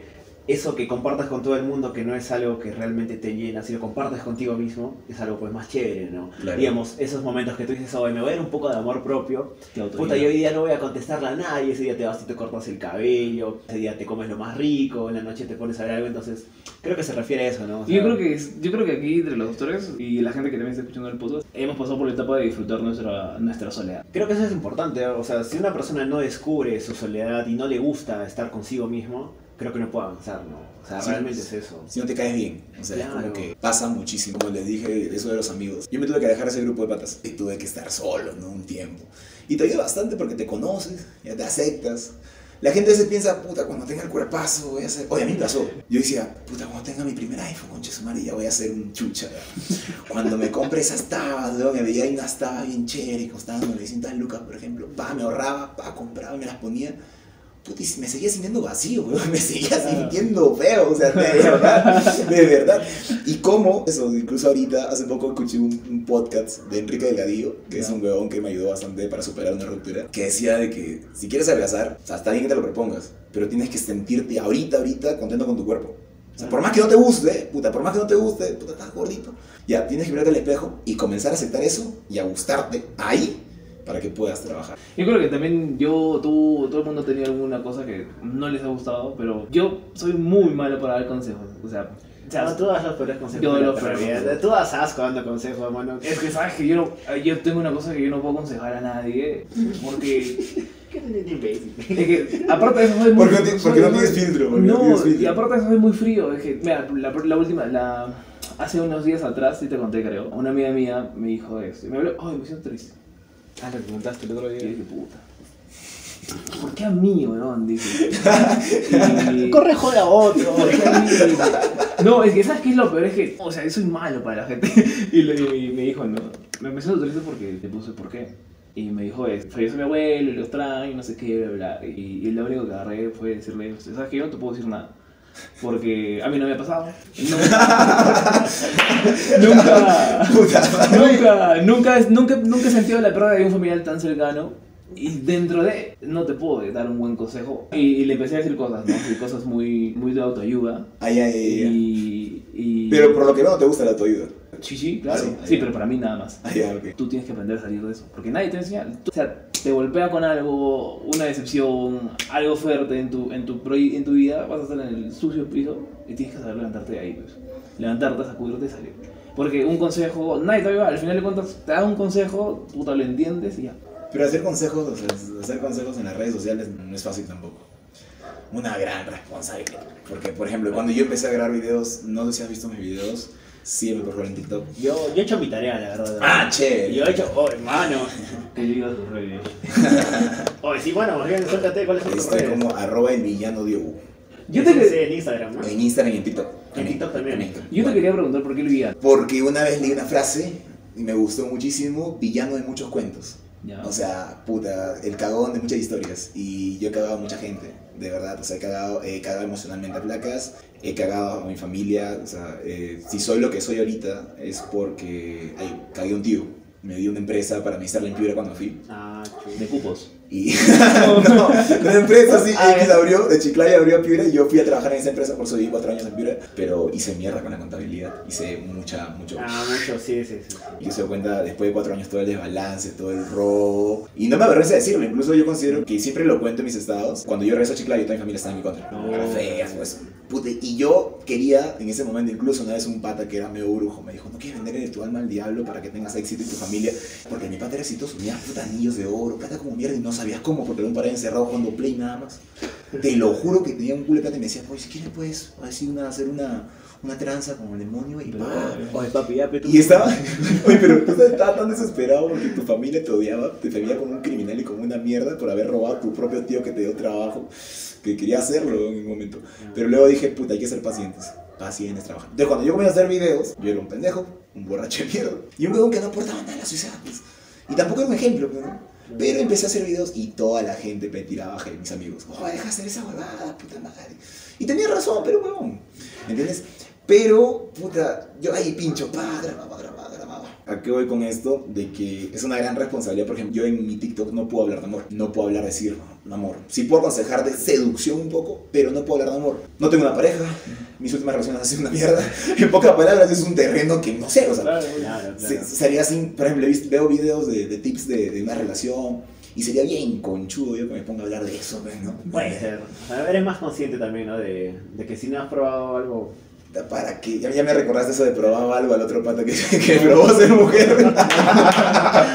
eso que compartas con todo el mundo, que no es algo que realmente te llena, si lo compartes contigo mismo, es algo pues más chévere, ¿no? Claro. Digamos, esos momentos que tú dices, oye, me voy a dar un poco de amor propio, Puta, yo hoy día no voy a contestarle a nadie, ese día te vas y te cortas el cabello, ese día te comes lo más rico, en la noche te pones a ver algo, entonces creo que se refiere a eso, ¿no? O Y yo sea, creo que es- yo creo que aquí entre los doctores y la gente que también está escuchando el podcast hemos pasado por la etapa de disfrutar nuestra nuestra soledad. Creo que eso es importante, o sea, si una persona no descubre su soledad y no le gusta estar consigo mismo, creo que no puede avanzar, ¿no? O sea, Sí. realmente es eso. Si no te caes bien, o sea, es como Claro. que pasa muchísimo. Como les dije, eso de los amigos. Yo me tuve que dejar ese grupo de patas y tuve que estar solo, ¿no? Un tiempo. Y te ayuda bastante porque te conoces, ya te aceptas. La gente a veces piensa, puta, cuando tenga el cuerpazo voy a hacer... Oye, a mí me pasó. Yo decía, puta, cuando tenga mi primer iPhone, concha su madre, ya voy a ser un chucha. Cuando me compré esas tabas, luego me veía ahí unas tabas bien chéveres, costando 900 lucas, por ejemplo. Pa, me ahorraba, pa, compraba y me las ponía. Puta, y me seguía sintiendo vacío, weón. <laughs> Me seguía sintiendo feo, o sea, de <laughs> verdad, de verdad. Y cómo, eso, incluso ahorita, hace poco escuché un, un podcast de Enrique Delgadillo, que es Ya. un huevón que me ayudó bastante para superar una ruptura, que decía de que si quieres adelgazar, o sea, está bien que te lo propongas, pero tienes que sentirte ahorita, ahorita contento con tu cuerpo. O sea, por más que no te guste, puta, por más que no te guste, puta, estás gordito. Ya, tienes que mirarte al espejo y comenzar a aceptar eso y a gustarte ahí para que puedas trabajar. Yo creo que también yo, tú, todo el mundo tenía alguna cosa que no les ha gustado, pero yo soy muy malo para dar consejos. O sea, o sea, No, tú das los peores consejos. Yo los peores. Tú das asco dando consejos, hermano. es que sabes que yo, no, yo tengo una cosa que yo no puedo aconsejar a nadie, porque <laughs> es que aparte de eso soy muy Porque porque no tienes filtro, no No, tienes filtro. y aparte de eso soy muy frío, es que mira, la, la última, la hace unos días atrás, sí te conté creo, una amiga mía me dijo esto, y me habló, ay, me siento triste. Ah, lo preguntaste el otro Y día. dije, puta. ¿Por qué a mí, weón? Dice. <laughs> Y- Corre, joda a otro. ¿Por qué a mí? Dice, No, es que ¿sabes qué es lo peor? Es que, o sea, yo soy malo para la gente. <laughs> Y, le- y me dijo, no, me empezó a triste porque le puse por qué. Y me dijo, es, falleció mi abuelo, y lo extraño, no sé qué, bla, bla. Y, y lo único que agarré fue decirle, ¿sabes qué? Yo no te puedo decir nada. Porque a mí no me ha pasado. <laughs> nunca, nunca, nunca, nunca, nunca he sentido la pérdida de un familiar tan cercano. Y dentro de, no te puedo dar un buen consejo. Y, y le empecé a decir cosas, ¿no? Y cosas muy, muy de autoayuda. Ay, ay, ay. Y, y- Pero por lo que veo no te gusta la autoayuda. Sí, sí, claro. Sí, pero para mí nada más. Ay, ay, ok. Tú tienes que aprender a salir de eso. Porque nadie te enseña. Tú- o sea, te golpea con algo, una decepción, algo fuerte en tu, en tu, en tu vida, vas a estar en el sucio piso y tienes que saber levantarte de ahí. Pues. Levantarte, sacudirte y salir. Porque un consejo, nadie te va. Al final de cuentas, te da un consejo, puta, lo entiendes y ya. Pero hacer consejos, o sea, hacer consejos en las redes sociales no es fácil tampoco. Una gran responsabilidad. Porque, por ejemplo, cuando yo empecé a grabar videos, no sé si has visto mis videos, siempre por favor en TikTok. Yo, yo he hecho mi tarea, la verdad. Ah, chévere. Yo he hecho, oh, hermano. Que digas tus redes. <laughs> Oye, sí, bueno, más bien, suéltate, ¿cuáles son tus Estoy redes? como arroba el villano Diego. Yo te, que- en Instagram, ¿no? En Instagram y en TikTok. En TikTok también. yo te quería preguntar por qué el villano. Porque una vez leí una frase y me gustó muchísimo, villano de muchos cuentos. Ya. O sea, puta, el cagón de muchas historias. Y yo he cagado a mucha gente, de verdad. O sea, he cagado, he cagado emocionalmente a placas, he cagado a mi familia. O sea, eh, si soy lo que soy ahorita es porque ay, cagué a un tío. Me dio una empresa para administrar la Piura cuando fui. Ah, chulo. de cupos. Y <laughs> <laughs> no, una empresa así, X abrió, de Chiclayo abrió a Piura y yo fui a trabajar en esa empresa, por eso viví cuatro años en Piura, pero hice mierda con la contabilidad, hice mucha, mucho. Ah, mucho, sí, sí, sí. Y se dio cuenta después de cuatro años todo el desbalance, todo el robo. Y no me avergüenza decirlo, incluso yo considero que siempre lo cuento en mis estados. Cuando yo regreso a Chiclayo, toda mi familia estaba en mi contra. No. Era fea, pues. Y yo quería, en ese momento, incluso una vez un pata que era medio brujo me dijo: No quieres venderle tu alma al diablo para que tengas éxito en tu familia. Porque mi pata era exitoso, tenía puta anillos de oro, plata como mierda y no sabías cómo porque lo paré encerrado jugando play nada más. Te lo juro que tenía un culo de plata y me decía: Pues, si quieres, puedes así una, hacer una, una tranza con el demonio y pa. Oye, papi, ya, pero tú. Y estaba, <laughs> oye, pero tú estabas tan desesperado porque tu familia te odiaba, te veía como un criminal y como una mierda por haber robado a tu propio tío que te dio trabajo, que quería hacerlo en un momento. Pero luego dije, puta, hay que ser pacientes, pacientes, trabajando. Entonces cuando yo comencé a hacer videos, yo era un pendejo, un borracho de mierda, y un huevón que no aportaba nada a la sociedad, pues. Y tampoco era un ejemplo, pues, ¿no? Pero empecé a hacer videos y toda la gente me tiraba baja mis amigos. Oh, deja de hacer esa huevada, puta madre. Y tenía razón, pero huevón. ¿Entiendes? Pero, puta, yo ahí pincho, pa, grababa, grababa, grababa. ¿A qué voy con esto? De que es una gran responsabilidad. Por ejemplo, yo en mi TikTok no puedo hablar de amor. No puedo hablar de decir amor. Sí puedo aconsejar de seducción un poco, pero no puedo hablar de amor. No tengo una pareja. Mis últimas relaciones han sido una mierda. <laughs> En pocas palabras, es un terreno que no sé. O sea, Claro, Claro, se- claro. sería así, por ejemplo, veo videos de, de tips de, de una relación y sería bien conchudo yo que me ponga a hablar de eso, ¿no? Puede <laughs> ser. O sea, eres más consciente también, ¿no? De, de que si no has probado algo. Para que, ya, ya me recordaste eso de probaba algo al otro pata que, <laughs> que probó ser mujer.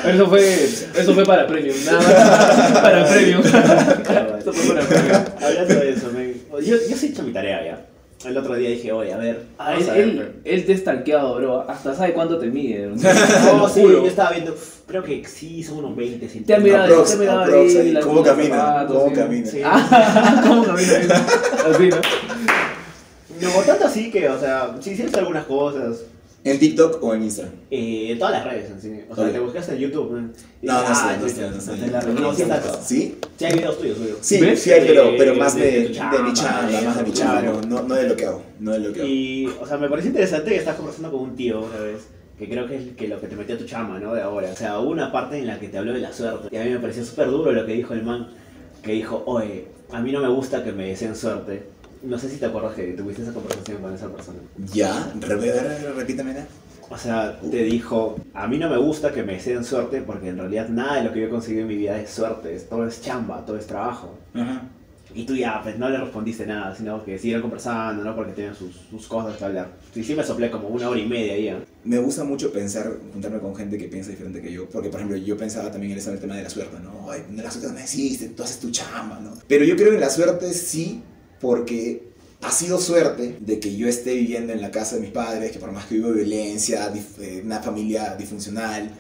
Eso fue, eso fue para premium, nada más. Para premium. Eso fue para premium. Hablando de eso, men, yo, yo sí he hecho mi tarea ya. El otro día dije, oye, a ver. Ah, él, a ver, él, él te ha stalkeado, bro. Hasta sabe cuánto te mide. <laughs> No, sí, yo estaba viendo, creo que sí, son unos 20 Te ha centímetros. mirado, te ha mirado ahí, ¿Cómo camina? ¿Cómo sí. camina? Sí. Ah, ¿Cómo camina? Así, ¿no? No, tanto así que, o sea, sí hiciste algunas cosas. ¿En TikTok o en Instagram? Eh, en todas las redes, en sí. O sea, te buscaste en YouTube. No, no dices, sé, ah, no sí, sé, no sé. sí. ¿Sí? Hay videos tuyos, tuyos. Sí, ¿Ves? sí, hay, pero, Eh, pero más de, de mi de más de mi chamba. no, no, de lo que hago, no de lo que hago. Y, o sea, me pareció interesante que estás conversando con un tío una vez, que creo que es que lo que te metió a tu chama, ¿no? De ahora. O sea, hubo una parte en la que te habló de la suerte. Y a mí me pareció súper duro lo que dijo el man, que dijo, oye, a mí no me gusta que me deseen suerte, no sé si te acuerdas que tuviste esa conversación con esa persona. Ya, re- re- repítamela. O sea, te dijo, a mí no me gusta que me deseen suerte porque en realidad nada de lo que yo he conseguido en mi vida es suerte, todo es chamba, todo es trabajo. Ajá. Y tú ya, pues no le respondiste nada, sino que siguieron conversando, ¿no? Porque tenían sus, sus cosas que hablar. Sí, sí me soplé como una hora y media ahí, ¿eh? Me gusta mucho pensar, juntarme con gente que piensa diferente que yo, porque por ejemplo yo pensaba también en ese tema de la suerte, ¿no? Ay, la suerte no existe, tú haces tu chamba, ¿no? Pero yo creo en la suerte sí, porque ha sido suerte de que yo esté viviendo en la casa de mis padres, que por más que vivo violencia, eh, una familia disfuncional,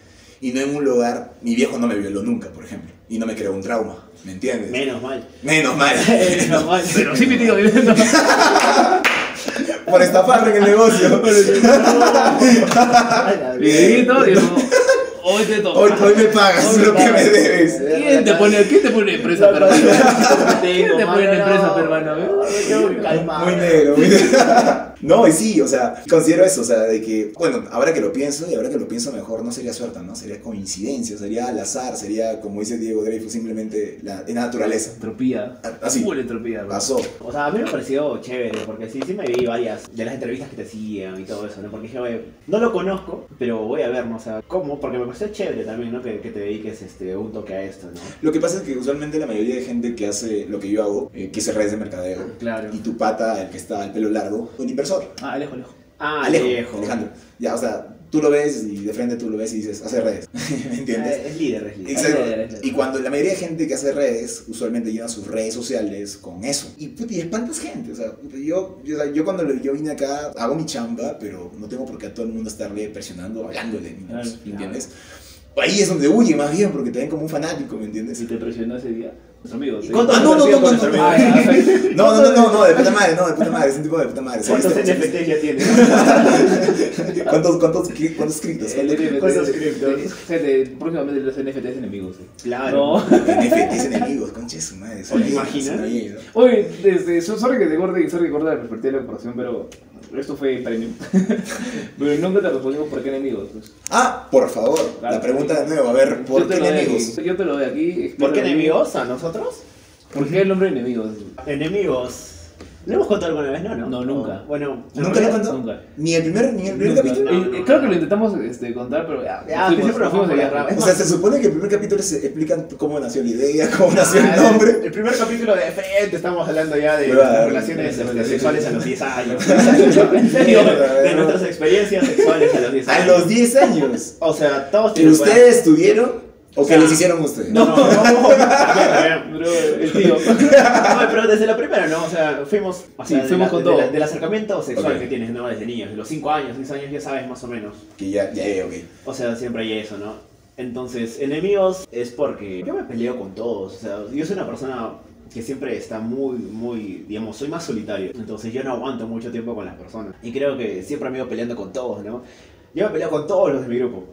y no en un lugar, mi viejo no me violó nunca, por ejemplo, y no me creó un trauma, ¿me entiendes? Menos mal. Menos mal. <laughs> Menos mal. Pero sí, mi tío, <laughs> viviendo. por estafarme en el negocio. Vividito, <laughs> y luego, hoy te toca. Hoy, hoy me pagas lo que me debes. ¿Quién te pone, ¿quién te pone empresa peruana? ¿Quién te pone en empresa peruana? Muy negro, muy negro. No, y sí, o sea, considero eso, o sea, de que, bueno, ahora que lo pienso y ahora que lo pienso mejor, no sería suerte, ¿no? Sería coincidencia, sería al azar, sería, como dice Diego Dreyfus, simplemente la, la naturaleza. Entropía. Así. Full entropía, bro. Pasó. O sea, a mí me pareció chévere, porque sí, sí me vi varias de las entrevistas que te hacían y todo eso, ¿no? Porque dije, oye, no lo conozco, pero voy a ver, ¿no? O sea, ¿cómo? Porque me pareció chévere también, ¿no? Que, que te dediques este, un toque a esto, ¿no? Lo que pasa es que usualmente la mayoría de gente que hace lo que yo hago, eh, que hace redes de mercadeo, Claro. y tu pata, el que está al pelo largo, un inversor. Ah, Alejo, Alejo. Ah, Alejo, Alejo. Alejandro. Ya, o sea, tú lo ves y de frente tú lo ves y dices, hace redes. ¿Me <laughs> entiendes? Eh, Es líder, es líder. Exacto. Es líder, es líder. Y cuando la mayoría de gente que hace redes usualmente llena sus redes sociales con eso. Y, y espantas gente. O sea, yo, yo, yo cuando yo vine acá hago mi chamba, pero no tengo por qué a todo el mundo estarle presionando, hablándole. ¿me Claro, ¿me entiendes? Ahí es donde huye más bien, porque te ven como un fanático, ¿me entiendes? Si te presionó ese día, nuestro amigo. ¿Y ¿sí? cuánto Ah, no, no, no, no, no. No, <laughs> no, no, no, no, de puta madre, no, de puta madre, es un tipo de puta madre. ¿Cuántos. NFTs ya tienes? <laughs> ¿Cuántos, cuántos, cuántos criptos? ¿Cuántos NFT, ¿Cuántos criptos? Gente, próximamente los NFTs enemigos. sí. Claro. No. NFTs enemigos, concha de su madre. ¿O te imaginas? Oye, desde, so- sorry que te corte y sorry que corte la perspectiva de la comparación, pero esto fue premium. <laughs> pero nunca te respondimos por qué enemigos. Pues. Ah, por favor, la pregunta de nuevo, a ver, ¿por Yo qué enemigos? Yo te lo doy aquí. ¿Por qué enemigos? ¿A nosotros? ¿Por qué el nombre de enemigos? Enemigos. ¿Lo hemos contado alguna vez? No, no. No, nunca. Bueno, en ¿Nunca lo contó? Nunca. Ni el primer, ni el primer Nunca. capítulo. No, no, creo no. que lo intentamos este, contar, pero ya. Ya, fuimos- siempre nos fuimos de de viaje. rama. O sea, se supone que el primer capítulo se explican cómo nació la idea, cómo nació el Ah, nombre. El primer capítulo de frente estamos hablando ya de Pero, nuestras ah, relaciones este, sexuales a los 10 años. <laughs> En serio, de nuestras experiencias sexuales a los 10 A años. los 10 años. O sea, todos ¿Que tienen ustedes tuvieron o que sea, les hicieron ustedes? No, no, no, el tío. <laughs> No, pero desde la primera, ¿no? O sea, fuimos, o Sí, sea, de fuimos la- con de todo. la- del acercamiento sexual Ok. que tienes, ¿no? Desde niños, de los 5 años, 6 años, ya sabes más o menos. Que ya, ya, ya, ok. O sea, siempre hay eso, ¿no? Entonces, enemigos es porque yo me peleo con todos. O sea, yo soy una persona que siempre está muy, muy, digamos, soy más solitario. Entonces yo no aguanto mucho tiempo con las personas. Y creo que siempre me ido peleando con todos, ¿no? Yo me peleo con todos los de mi grupo.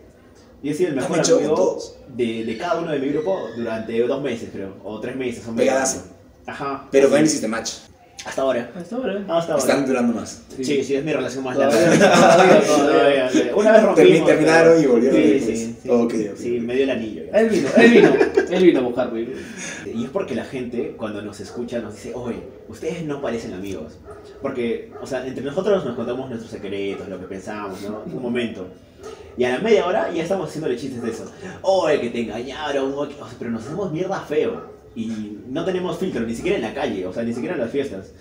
Y he sido el ¿Has mejor amigo de, de cada uno de mi grupo durante dos meses, creo. O tres meses. o menos. Pegadazo. Ajá. Pero con él hiciste match. Hasta ahora. Hasta ahora. Hasta ahora. Están durando más. Sí, sí, es mi relación más larga. todavía, todavía. <laughs> sí. Una vez rompimos. terminaron pero- y volvieron Sí, después. sí, sí. Sí, me dio el anillo. ya. Él vino, él vino. Él vino a buscarme. Y es porque la gente, cuando nos escucha, nos dice, oye, ustedes no parecen amigos. Porque, o sea, entre nosotros nos contamos nuestros secretos, lo que pensamos, ¿no? Un momento. Y a la media hora ya estamos haciéndole chistes de eso. Oye, que te engañaron, o sea, pero nos hacemos mierda feo. Y no tenemos filtro, ni siquiera en la calle, o sea, ni siquiera en las fiestas.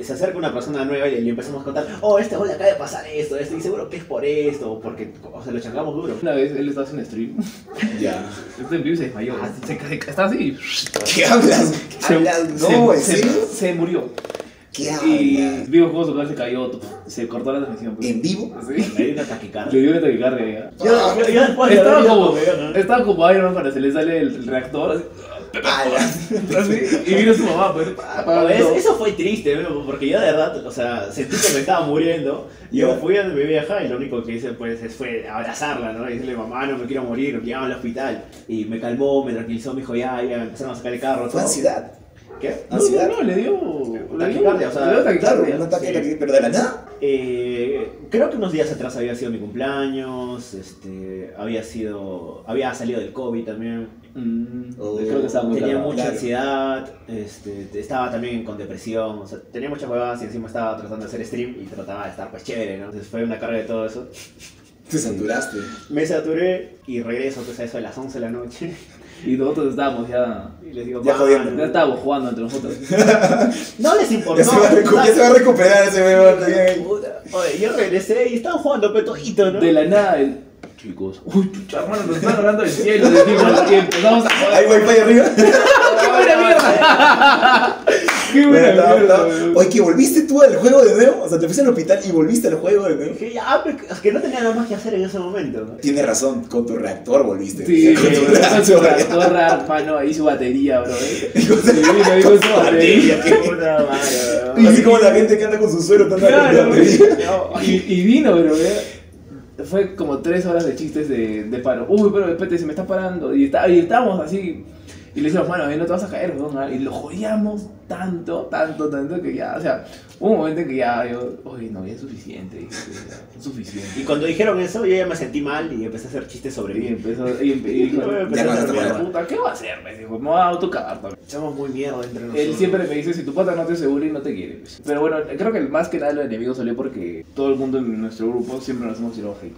Se acerca una persona nueva y le empezamos a contar, oh, este gol acaba de pasar esto, esto, y seguro que es por esto, porque, o sea, lo changamos duro. Una vez él estaba haciendo stream. <laughs> Ya. Este en vivo se desmayó. Se, se, estaba así. ¿Qué hablas? ¿Qué hablas? No, ¿en se, serio? se murió. ¿Qué Y vivo cómo su celular se cayó. Se cortó la transmisión. pues. ¿En vivo? Sí. Me dio una taquicardia. Le dio una taquicardia ya. Yo después de Estaba como, estaba como Iron Man cuando se le sale el reactor. Así, <laughs> así, y vino su mamá, pues. todo. Eso fue triste, porque yo de verdad, o sea, sentí que me estaba muriendo. Y yo Ya. fui a mi vieja y lo único que hice pues es- fue abrazarla, ¿no? Y decirle, mamá, no me quiero morir, llévame al hospital. Y me calmó, me tranquilizó, me dijo, ya, ya, empezaron a sacar el carro. Fue ansiedad. ¿Qué? No, ¿Ansiedad? no, no, le dio. Taquicardia, o sea, le dio taquicardia. ataque Sí. de taquicardia, pero de la nada. Eh, creo que unos días atrás había sido mi cumpleaños, este, había sido, había salido del COVID también, Mm, Oh, creo que estaba muy tenía mucha claro. ansiedad, este, estaba también con depresión, o sea, tenía muchas huevadas y encima estaba tratando de hacer stream y trataba de estar pues chévere, ¿no? Entonces fue una carga de todo eso. Te saturaste. <laughs> Me saturé y regreso pues a eso de las 11 de la noche Y nosotros estábamos ya. y les digo, Ya "Mano, jodiendo. Ya estábamos jugando entre nosotros. <laughs> no les importó. Ya se, va a recu- ya se va a recuperar ese. Puta, Oye, yo regresé y estaban jugando petodito, ¿no? De la nada, el. Chicos, uy, chucha, hermano, nos están hablando del cielo, decimos, y empezamos a Hay joder. wifi arriba. <laughs> ¡Qué buena mierda! <laughs> ¡Qué buena Bueno, estaba- mierda! estaba- weón. Oye, que volviste tú al juego de nuevo. O sea, te fuiste al hospital y volviste al juego de nuevo. Dije, ya, pero es que no tenía nada más que hacer en ese momento. ¿no? Tienes razón, con tu reactor volviste. Sí, con tu reactor. reactor, <laughs> hermano, ahí su batería, bro. ¿eh? <laughs> Y con- Sí, vino ahí con su batería. Qué puta madre, weón. Así como la gente que anda con su suero tan Claro, y, y vino, bro. ¿eh? Fue como tres horas de chistes de, de paro. Uy, pero espérate, se me está parando. Y, está, y estábamos así. Y le decíamos, bueno, no te vas a caer, weón. Y lo jodíamos tanto, tanto, tanto que ya, o sea, hubo un momento en que ya, yo, oye, no, ya es suficiente. ya, es suficiente. Y cuando dijeron eso, yo ya me sentí mal y empecé a hacer chistes sobre Y mí. empezó, y, empe- y no se te mierda, puta, ¿qué va a hacer? Me dijo, me va a autocagar también. Somos muy mierda entre nosotros. Él siempre me dice, si tu pata no te asegura y no te quiere. pues. Pero bueno, creo que más que nada lo enemigo salió porque todo el mundo en nuestro grupo siempre nos hemos tirado hate.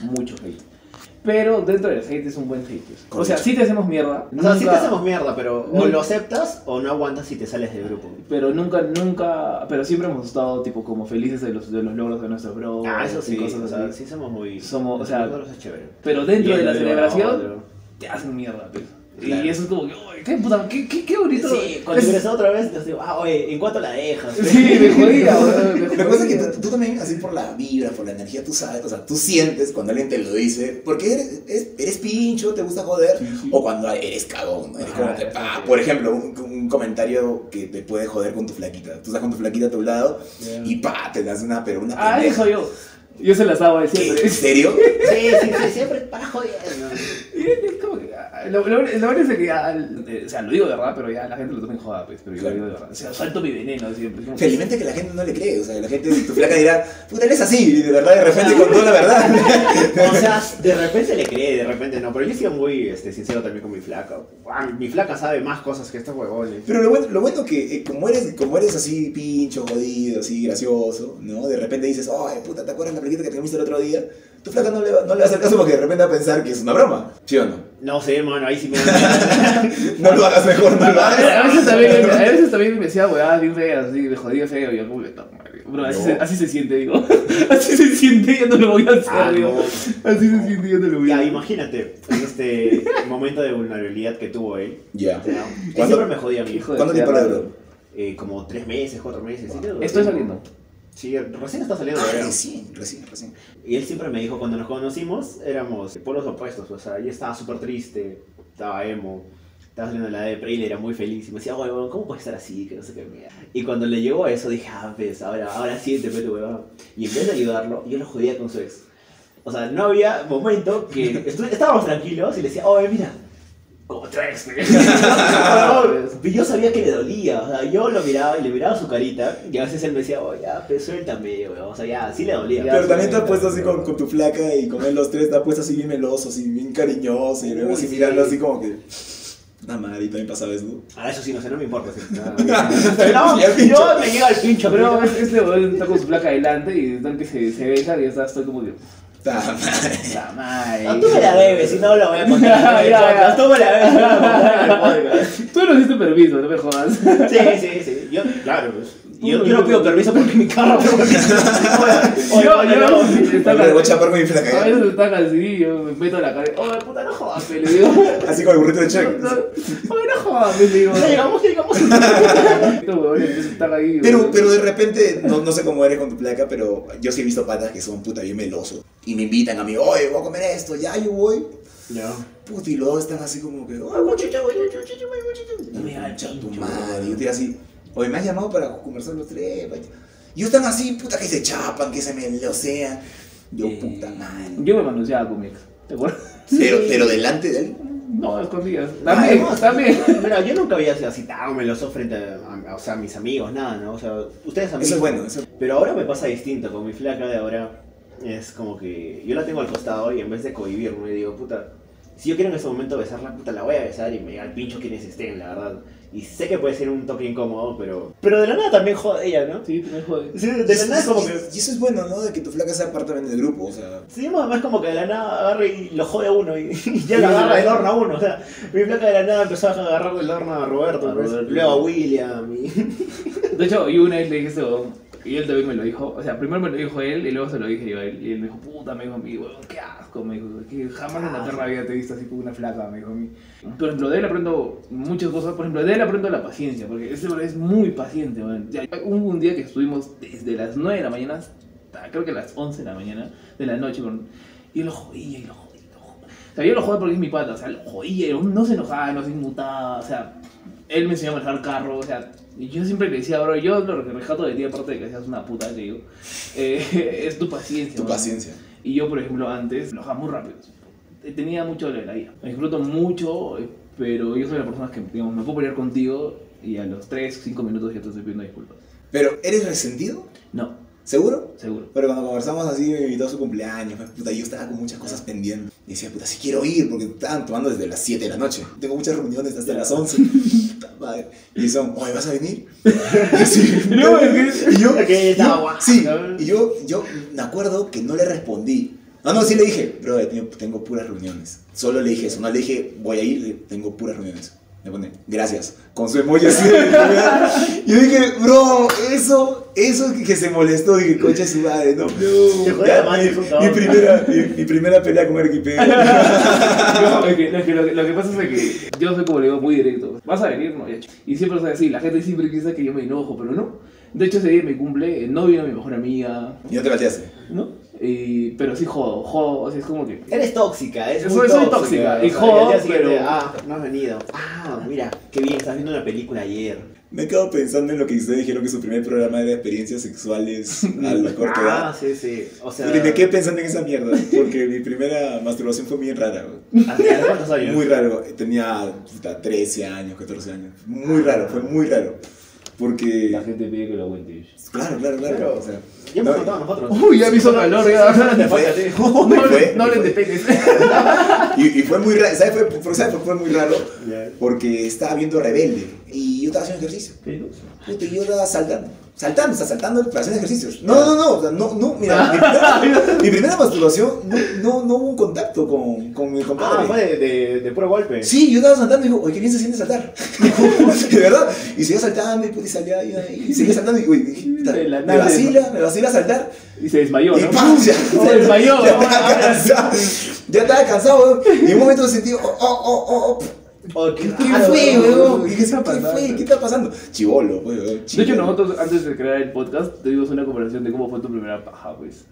Mucho hate. Pero dentro del hate es un buen hate. O sea, sí te hacemos mierda. O sea, sí te hacemos mierda, pero o lo aceptas o no aguantas si te sales del grupo. Pero nunca, nunca, pero siempre hemos estado tipo como felices de los, de los logros de nuestros bros. Ah, eso y sí, cosas o sea, así. sí somos muy... Somos, o sea, nosotros es chévere. Pero dentro Y de la el celebración te hacen mierda, pues. Claro. Y eso es como que, uy, qué puta, qué, qué, qué bonito. Sí, cuando Es- ingresó otra vez, les digo, ah, oye, ¿en cuánto la dejas? Sí, me jodía, <laughs> que pasa es que tú, tú también, así por la vibra, por la energía, tú sabes, o sea, tú sientes cuando alguien te lo dice, porque eres, eres, eres pincho, te gusta joder, Sí, sí. o cuando eres cagón, ¿no? Eres como que, ah, por ejemplo, un, un comentario que te puede joder con tu flaquita. Tú estás con tu flaquita a tu lado y pa, te das una, pero una Ah, pendeja. eso yo. Yo se las hago de siempre. ¿En serio? <laughs> Sí, sí, sí, <laughs> siempre para joder. ¿no? Y es como que, ah, Lo, lo, lo bueno es que ya, eh, o sea, lo digo de verdad, pero ya la gente lo toma en joda, pues, pero yo Claro. lo digo de verdad. O sea, suelto mi veneno siempre. Felizmente que la gente no le cree, o sea, la gente, tu flaca dirá, puta, eres así, y de verdad, de repente, con toda la verdad. <laughs> O sea, de repente le cree, de repente no. Pero yo he sido muy este, sincero también con mi flaca. Mi flaca sabe más cosas que estos huevones. Pero lo bueno, lo bueno que eh, como eres, como eres así pincho, jodido, así gracioso, ¿no? De repente dices, ay, puta, ¿te acuerdas la plaquita que te comiste el otro día? Tu flaca no le, va, no le va a hacer caso porque de repente va a pensar que es una broma, ¿sí o no? No sé, mano, ahí sí me <laughs> No lo hagas mejor, no lo A veces, a hagas. veces también, a veces también me decía weá, bien feas, así, feo, y yo como que, bro, así, No. se, así se siente, digo. <laughs> Así se siente, ya no lo voy a hacer, Ah, digo. no. Así se siente, ya no lo voy a Ya, hacer. imagínate, en este momento de vulnerabilidad que tuvo él. Ya. ¿Cuándo? siempre me jodía a mí. Hijo de ¿Cuánto tiempo le perra. duró? Eh, como tres meses, cuatro meses. ¿sí? Estoy saliendo. Sí, recién está saliendo. Ah, creo. recién, recién, recién. Y él siempre me dijo, cuando nos conocimos, éramos polos opuestos. O sea, yo estaba súper triste, estaba emo, estaba saliendo de la depre y él era muy feliz. Y me decía, huevón, ¿cómo puedes estar así? Que no sé qué mierda. Y cuando le llegó eso, dije, ah, pues, ahora, ahora sí te meto, huevón. Y en vez de ayudarlo, yo lo jodía con su ex. O sea, no había momento que estábamos tranquilos y le decía, oye, mira, como tu ex. Y yo sabía que le dolía, o sea, yo lo miraba y le miraba su carita y a veces él me decía, oye, ya, pues suéltame, weón. O sea, ya, sí le dolía. Ya, Pero también te has ya, puesto ya. así con, con tu flaca y con él los tres, te has puesto así bien meloso, así bien cariñoso y luego así sí. mirando así como que... Una madre, y también pasaba eso. Ah, eso sí, no sé, no me importa. sí. <laughs> No, ya yo me llega el pincho, Pero pero... este weón está con su placa adelante y están que se, se besan y yo estaba- estoy como que, Ta madre. No, tú me la debes, si no lo voy a contar. Ya, en <laughs> el ya, podcast. ya. Tú me la debes, si no lo voy a contar en el <laughs> podcast. Tú nos diste permiso, no me jodas. Sí, sí, sí. Yo, claro, pues. Yo, yo no pido permiso porque mi carro... Yo- oye, yo- no. está voy a chapar con mi A flaca. veces están así, yo me meto a la cara, oye puta no jodas, pe", le digo. <laughs> Así con el burrito de No, check. no, Oye no jodas, pe", le digo. Ya llegamos, ya llegamos. <laughs> Ahí. Pero, pero de repente, no, no sé cómo eres con tu placa, pero yo sí he visto patas que son puta bien melosos. Y me invitan a mí, oye, voy a comer esto, ya yo voy. Ya. Puta, y luego están así como que, oye, guachita, guachita, guachita, guachita. Y me da el Concha tu madre. yo estoy así, oye, me has llamado para conversar los tres. pa". Y están así, puta, que se chapan, que se melosean. Yo, Eh, puta madre. Yo me manoseaba con mi ex, ¿te acuerdas? Pero, pero delante de él. No, escondidas. También, además, también. <laughs> Mira, yo nunca había sido así tan meloso frente a, a- o sea, a mis amigos, nada, ¿no? O sea, ustedes amigos. Eso es bueno. Eso... Pero ahora me pasa distinto, con mi flaca de ahora es como que yo la tengo al costado y en vez de cohibirme digo, puta, si yo quiero en ese momento besarla, puta, la voy a besar y me el pincho quienes estén, la verdad. Y sé que puede ser un toque incómodo, pero... Pero de la nada también jode ella, ¿no? Sí, me jode. Sí, de la nada es como que... Y eso es bueno, ¿no? De que tu flaca sea parte también del grupo, o sea... Sí, además como que de la nada agarra y lo jode a uno y, <laughs> y ya lo agarra del horno a uno. O sea, mi flaca de la nada empezó a agarrar del horno a Roberto, A Roberto. luego a William y... De hecho, yo una vez le dije eso, y él también me lo dijo. O sea, primero me lo dijo él y luego se lo dije yo a él. Y él me dijo, puta, me dijo a mí, weón, qué asco. Me dijo, que jamás en la perra vida te he visto así como una flaca, me dijo a mí. Por ejemplo, de él aprendo muchas cosas. Por ejemplo, de él aprendo la paciencia, porque ese hombre es muy paciente, weón. Hubo un día que estuvimos desde las 9 de la mañana hasta creo que las 11 de la mañana, de la noche, con... y lo jodía y lo jodía. y lo jodía. O sea, yo lo jodía porque es mi pata, o sea, lo jodía, no se enojaba, no se inmutaba, o sea, él me enseñó a manejar carro, o sea, yo siempre le decía, bro, yo lo que rescato de ti, aparte de que seas una puta, te digo, eh, <laughs> es tu paciencia. Tu bro. paciencia. Y yo, por ejemplo, antes lo muy rápido. Tenía mucho de la vida. Me disfruto mucho, eh, pero yo soy la persona que, digamos, me puedo pelear contigo y a los 3, 5 minutos ya te estoy pidiendo disculpas. Pero, ¿eres resentido? No, ¿Seguro? seguro. Pero cuando conversamos así, me invitó a su cumpleaños, puta, yo estaba con muchas cosas pendientes. Y decía, puta, sí quiero ir, porque estaban tomando desde las 7 de la noche. Tengo muchas reuniones hasta las 11. <laughs> Y son, oye, ¿vas a venir? <laughs> No, que- y yo, yo- sí, y yo, yo me acuerdo que no le respondí. No, no, sí le dije, bro, tengo, tengo puras reuniones. Solo le dije eso, no le dije, voy a ir, tengo puras reuniones. Me pone, gracias, con su emoji así. de yo dije, bro, eso, eso que, se molestó, dije, concha su madre, no. Jode Ya, madre, mi, mi primera, mi, mi primera pelea con. <laughs> No, es que, no, es que lo, que- lo que pasa es que yo soy como le digo muy directo. ¿Vas a venir? No, ya. Y siempre soy así. La gente siempre piensa que yo me enojo, pero no. De hecho, ese día mi cumple, no vino mi mejor amiga, Y no te bateaste. ¿no? Y, pero sí jodo, jodo. O sea, es como que. Eres tóxica, es Soy- muy soy tóxica. tóxica, y o sea, jodo, pero- Ah, no has venido. Ah, mira, qué bien, estás viendo una película ayer. Me quedo pensando en lo que ustedes dijeron que su primer programa era de experiencias sexuales a la <laughs> corta edad. Ah, sí, sí. O sea... Y me quedé pensando en esa mierda, porque mi primera masturbación fue bien rara. ¿Hace cuántos años? Muy raro. Tenía puta, 13 años, 14 años. Muy raro, fue muy raro. Porque. La gente pide que lo cuente. Claro, claro, claro. Claro. O sea, Ya hemos no, contado nosotros. Uy, ya me hizo calor, ya. No, fue, le- no fue. le depenes. <laughs> y, fue muy raro. ¿Sabes por- ¿sabes fue muy raro? Porque estaba viendo Rebelde y yo estaba haciendo ejercicio. Puta, yo estaba saltando. Saltando, o sea, saltando para hacer ejercicios. No, no, no, o sea, no, no, mira, mi <laughs> primera, mi primera masturbación no, no, no hubo un contacto con, con mi compadre. Ah, fue de, de, de puro golpe. Sí, yo estaba saltando y digo, oye, qué bien se siente saltar. <laughs> de verdad. Y seguía saltando y, pues, y salía y, y seguía saltando y, uy, dije, puta, De la me vacila, vacila saltar. Y se desmayó, Y ¿no? ¡pam! Ya, <laughs> Se desmayó. ya estaba cansado. Ya estaba cansado, weón. Y en un momento sentí, oh, oh, oh, oh, oh. Oh, qué ¿Qué raro, fue, weón. ¿Qué está pasando? ¿Qué está pasando? Chivolo, pues, weón. De hecho, nosotros antes de crear el podcast tuvimos una conversación de cómo fue tu primera paja, pues.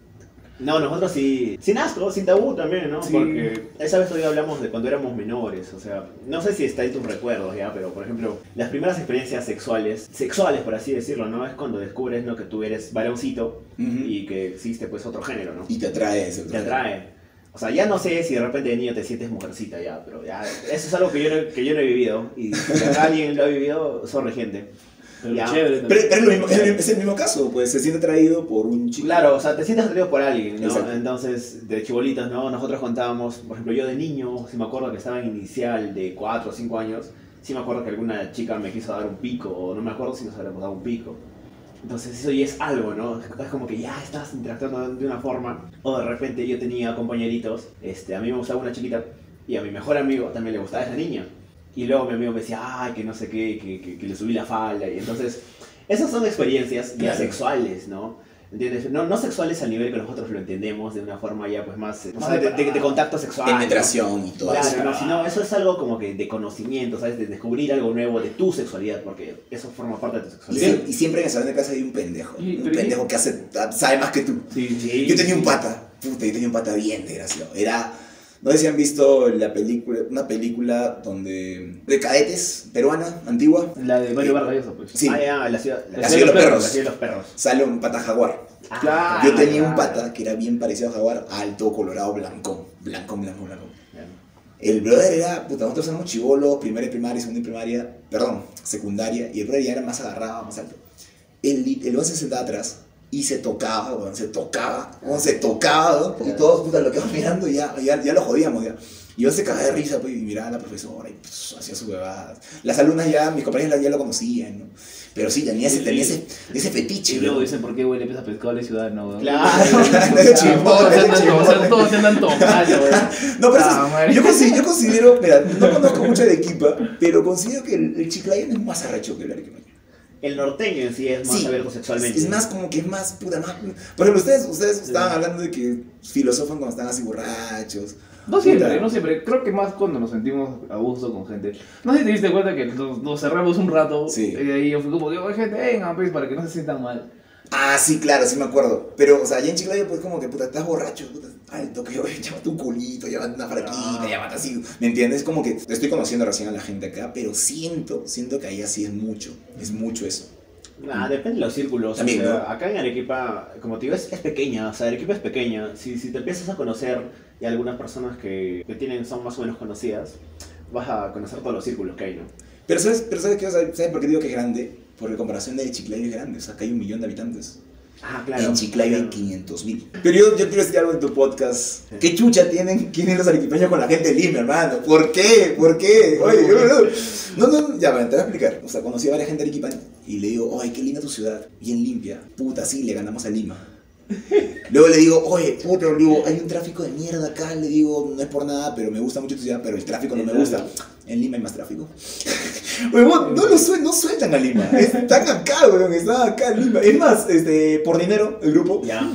No, nosotros sí. Sin asco, sin tabú también, ¿no? Sí. Porque esa vez todavía hablamos de cuando éramos menores. O sea, no sé si está en tus recuerdos ya, pero por ejemplo, las primeras experiencias sexuales, sexuales por así decirlo, ¿no? Es cuando descubres ¿no? que tú eres varoncito Ujú. y que existe pues otro género, ¿no? Y te atrae ese te atrae. O sea, ya no sé si de repente de niño te sientes mujercita ya, pero ya, eso es algo que yo no, que yo no he vivido. Y si alguien lo ha vivido, sorry gente. Pero Ya. chévere Pero, también. pero es, lo mismo, es, el, mismo caso, pues se siente atraído por un chico. Claro, o sea, te sientes atraído por alguien, ¿no? Exacto. Entonces, de chibolitos, ¿no? Nosotros contábamos, por ejemplo, yo de niño, si me acuerdo que estaba en inicial de 4 o 5 años, sí me acuerdo que alguna chica me quiso dar un pico, o no me acuerdo si nos habíamos dado un pico. Entonces eso ya es algo, ¿no? Es como que ya estás interactuando de una forma. O de repente yo tenía compañeritos, este, a mí me gustaba una chiquita y a mi mejor amigo también le gustaba esa niña. Y luego mi amigo me decía, ay, que no sé qué, que, que, que le subí la falda. Y entonces, esas son experiencias ya Claro. sexuales, ¿no? ¿Entiendes? No, no sexuales al nivel que nosotros lo entendemos de una forma ya pues más, Más de, de- de- contacto sexual. ¿no? Penetración y todo eso. Claro, no, sino eso es algo como que de conocimiento, ¿sabes? De descubrir algo nuevo de tu sexualidad, porque eso forma parte de tu Y, sexualidad. sie- y siempre en el salón de clase hay un pendejo. Y- un pendejo que hace, sabe más que tú. Sí, Sí. Yo tenía un pata, puta, yo tenía un pata bien desgraciado. Era, no sé si han visto la película, una película donde, de cadetes, peruana, antigua. La de Mario Vargas Llosa, pues. Sí. Ah, ya, la ciudad, La ciudad de los perros. La ciudad de los perros. Sale un pata jaguar. Ah, Claro. Yo tenía un pata que era bien parecido a jaguar, alto, colorado, blanco, blanco, blanco, blanco. El brother era, puta, nosotros éramos chivolos, primera y primaria, segunda y primaria, perdón, secundaria, y el brother ya era más agarrado, más alto. El, el se sentaba atrás y se tocaba, weón, se tocaba, weón, se tocaba, weón, porque todos, puta, lo quedamos mirando y ya, ya, ya lo jodíamos, ya. Y yo se cagaba de risa, pues, y miraba a la profesora y pues, hacía sus huevadas. Las alumnas ya, mis compañeros ya lo conocían, ¿no? Pero sí, tenía ese, tenía ese, ese fetiche, Y luego dicen por qué huele pesa pescado a la ciudad, no. Claro. <laughs> <laughs> Todos se andan- tomando. <laughs> No, pero eso Ah, es- madre. yo, considero, yo considero, mira, no conozco mucho de Arequipa, pero considero que el, el es más arrecho que el arequipeño. El norteño en sí es más Sí, abierto sexualmente. Es, más como que es más puta más. Por ejemplo, ustedes, ustedes estaban hablando de que filosofan cuando están así borrachos. No siempre, Puta. no siempre. Creo que más cuando nos sentimos a gusto con gente. No sé si te diste cuenta que nos, nos cerramos un rato. Sí. Y ahí yo fui como, digo, gente, venga, pues, para que no se sientan mal. Ah, sí, claro, sí me acuerdo. Pero, o sea, allá en Chiclayo, pues como que puta, estás borracho, puta, alto, que oye, llámate un culito, llámate una fraquita, Ah. llámate así. ¿Me entiendes? Como que estoy conociendo recién a la gente acá, pero siento, siento que allá sí es mucho, es mucho eso. Nah, depende de los círculos. También, o sea, ¿no? Acá en Arequipa, como te digo, es, es pequeña. O sea, Arequipa es pequeña. Si, si te empiezas a conocer y algunas personas que, que tienen, son más o menos conocidas, vas a conocer todos los círculos que hay, ¿no? Pero ¿sabes, pero ¿sabes qué? ¿Sabes por qué digo que es grande? Porque comparación de Chiclayo es grande, o sea, acá hay un millón de habitantes. Ah, claro. En Chiclayo hay Claro. 500 mil. Pero yo, yo quiero decir algo en tu podcast. ¿Qué chucha tienen, tienen los arequipeños con la gente de Lima, hermano? ¿Por qué? ¿Por qué? Oye, no, no, no, ya, te voy a explicar. O sea, conocí a varias gente arequipeña y le digo, oye, qué linda tu ciudad, bien limpia. Puta, sí, le ganamos a Lima. Luego le digo, oye, puta, le digo, hay un tráfico de mierda acá. Le digo, no es por nada, pero me gusta mucho tu ciudad, pero el tráfico no me gusta. En Lima hay más tráfico. <laughs> Huevón, no lo suen- no sueltan a Lima. Están acá, weón, están acá en Lima. Es más, este, por dinero, el grupo Ya,